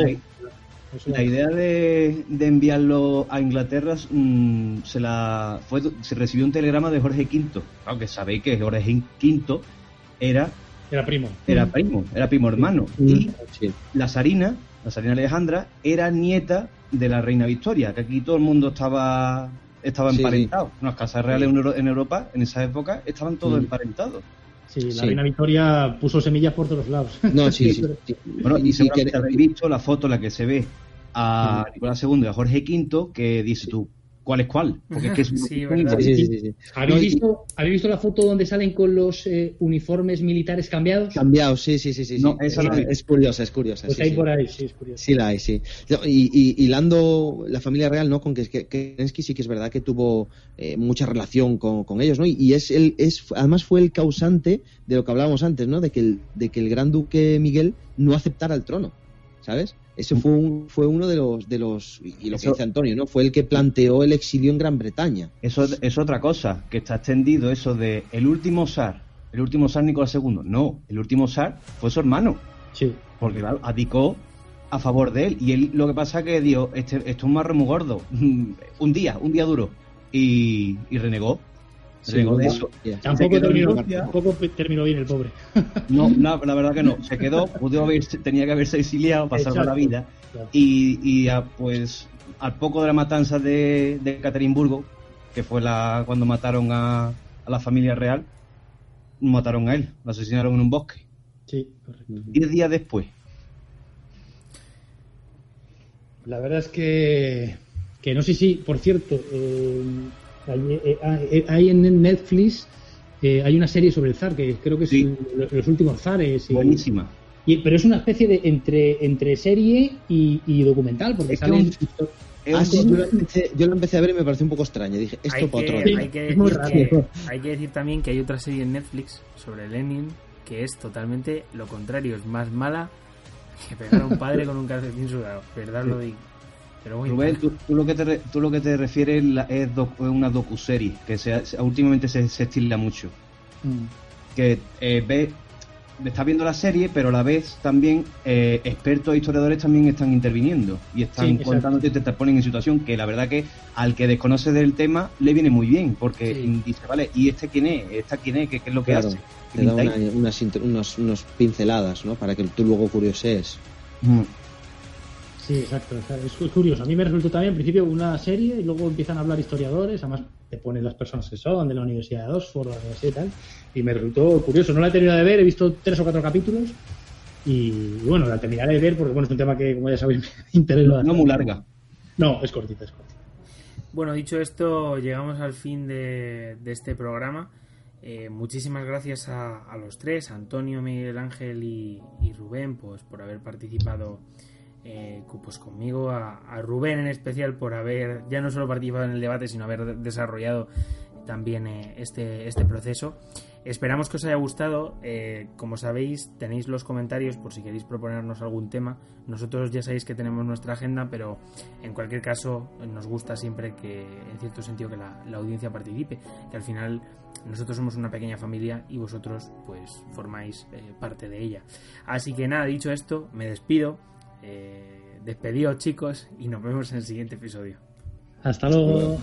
La idea de, enviarlo a Inglaterra mm, se la fue, se recibió un telegrama de Jorge V. Aunque sabéis que Jorge V era era primo. Era primo, era primo hermano. Mm. Y la zarina, la zarina Alejandra, era nieta de la reina Victoria, que aquí todo el mundo estaba estaba emparentado. Las casas reales en Europa en esa época estaban todos emparentados. Sí, la reina Victoria puso semillas por todos lados. No, sí, sí. Bueno, y seguramente habéis visto la foto en la que se ve a Nicolás II y a Jorge V, que dice tú, ¿Cuál es cuál? Porque es que es sí, sí, sí, ¿Habéis, visto, ¿Habéis visto la foto donde salen con los eh, uniformes militares cambiados? Cambiados, sí, sí, sí. sí, no, esa es, es, curiosa, es curiosa. Pues hay por ahí, sí, es curiosa. Sí, la hay, sí. Y, y hilando la familia real, ¿no? Con que, Kerensky sí que es verdad que tuvo eh, mucha relación con, con, ellos, ¿no? Y, es el, es, además fue el causante de lo que hablábamos antes, ¿no? De que el, de que el gran duque Miguel no aceptara el trono, ¿sabes? Ese fue, un, fue uno de los, de los, y lo que dice Antonio, ¿no? Fue el que planteó el exilio en Gran Bretaña. Eso es otra cosa, que está extendido eso de el último zar, el último zar Nicolás II. No, el último zar fue su hermano. Sí. Porque, claro, abdicó a favor de él. Y él lo que pasa es que dio, este, esto es un marro muy gordo. un día, un día duro. Y, y renegó. Tampoco, terminó, bien el pobre. No, la verdad que no. Se quedó, pudo tenía que haberse exiliado para salvar la vida. Y, y pues al poco de la matanza de, de Caterinburgo, que fue la cuando mataron a, a la familia real, mataron a él, lo asesinaron en un bosque. Sí, correcto. Diez días después. La verdad es que, que no sé si, por cierto, eh, eh, eh, hay en Netflix eh, hay una serie sobre el zar que creo que es los últimos zares. Buenísima. Y, pero es una especie de entre entre serie y, documental porque sale ah, yo, lo empecé, a ver y me pareció un poco extraño. Dije, esto para otro. hay, que decir hay que decir también que hay otra serie en Netflix sobre Lenin que es totalmente lo contrario, es más mala que pegar a un padre con un calcetín sudado. Verdad lo digo. Rubén, tú, lo que te, tú lo que te refieres es, una docuserie que se, últimamente se, se estila mucho. Mm. Que eh, ve, estás viendo la serie, pero a la vez también eh, expertos e historiadores también están interviniendo y están contándote, te, te ponen en situación que la verdad que al que desconoce del tema le viene muy bien, porque dice, vale, ¿y este quién es? ¿Esta quién es? ¿Qué, es lo que hace? Te da unas, unos, pinceladas, ¿no? Para que tú luego curioses. Mm. Sí, exacto. Es curioso. A mí me resultó también, en principio, una serie y luego empiezan a hablar historiadores. Además, te ponen las personas que son de la Universidad de Oxford, la universidad y tal. Y me resultó curioso. No la he terminado de ver, he visto tres o cuatro capítulos. Y, bueno, la terminaré de ver porque, bueno, es un tema que, como ya sabéis, me interesa. No muy larga. No, es cortita, es cortita. Bueno, dicho esto, llegamos al fin de, este programa. Eh, muchísimas gracias a, los tres, Antonio, Miguel Ángel y, y Rubén, pues por haber participado eh, pues conmigo, a, Rubén en especial por haber ya no solo participado en el debate, sino haber desarrollado también eh, este, este proceso. Esperamos que os haya gustado. Eh, como sabéis, tenéis los comentarios por si queréis proponernos algún tema. Nosotros ya sabéis que tenemos nuestra agenda, pero en cualquier caso nos gusta siempre que, en cierto sentido, que la, audiencia participe. Que al final nosotros somos una pequeña familia y vosotros, pues, formáis parte de ella. Así que nada, dicho esto, me despido. Eh, despedidos chicos y nos vemos en el siguiente episodio. Hasta luego.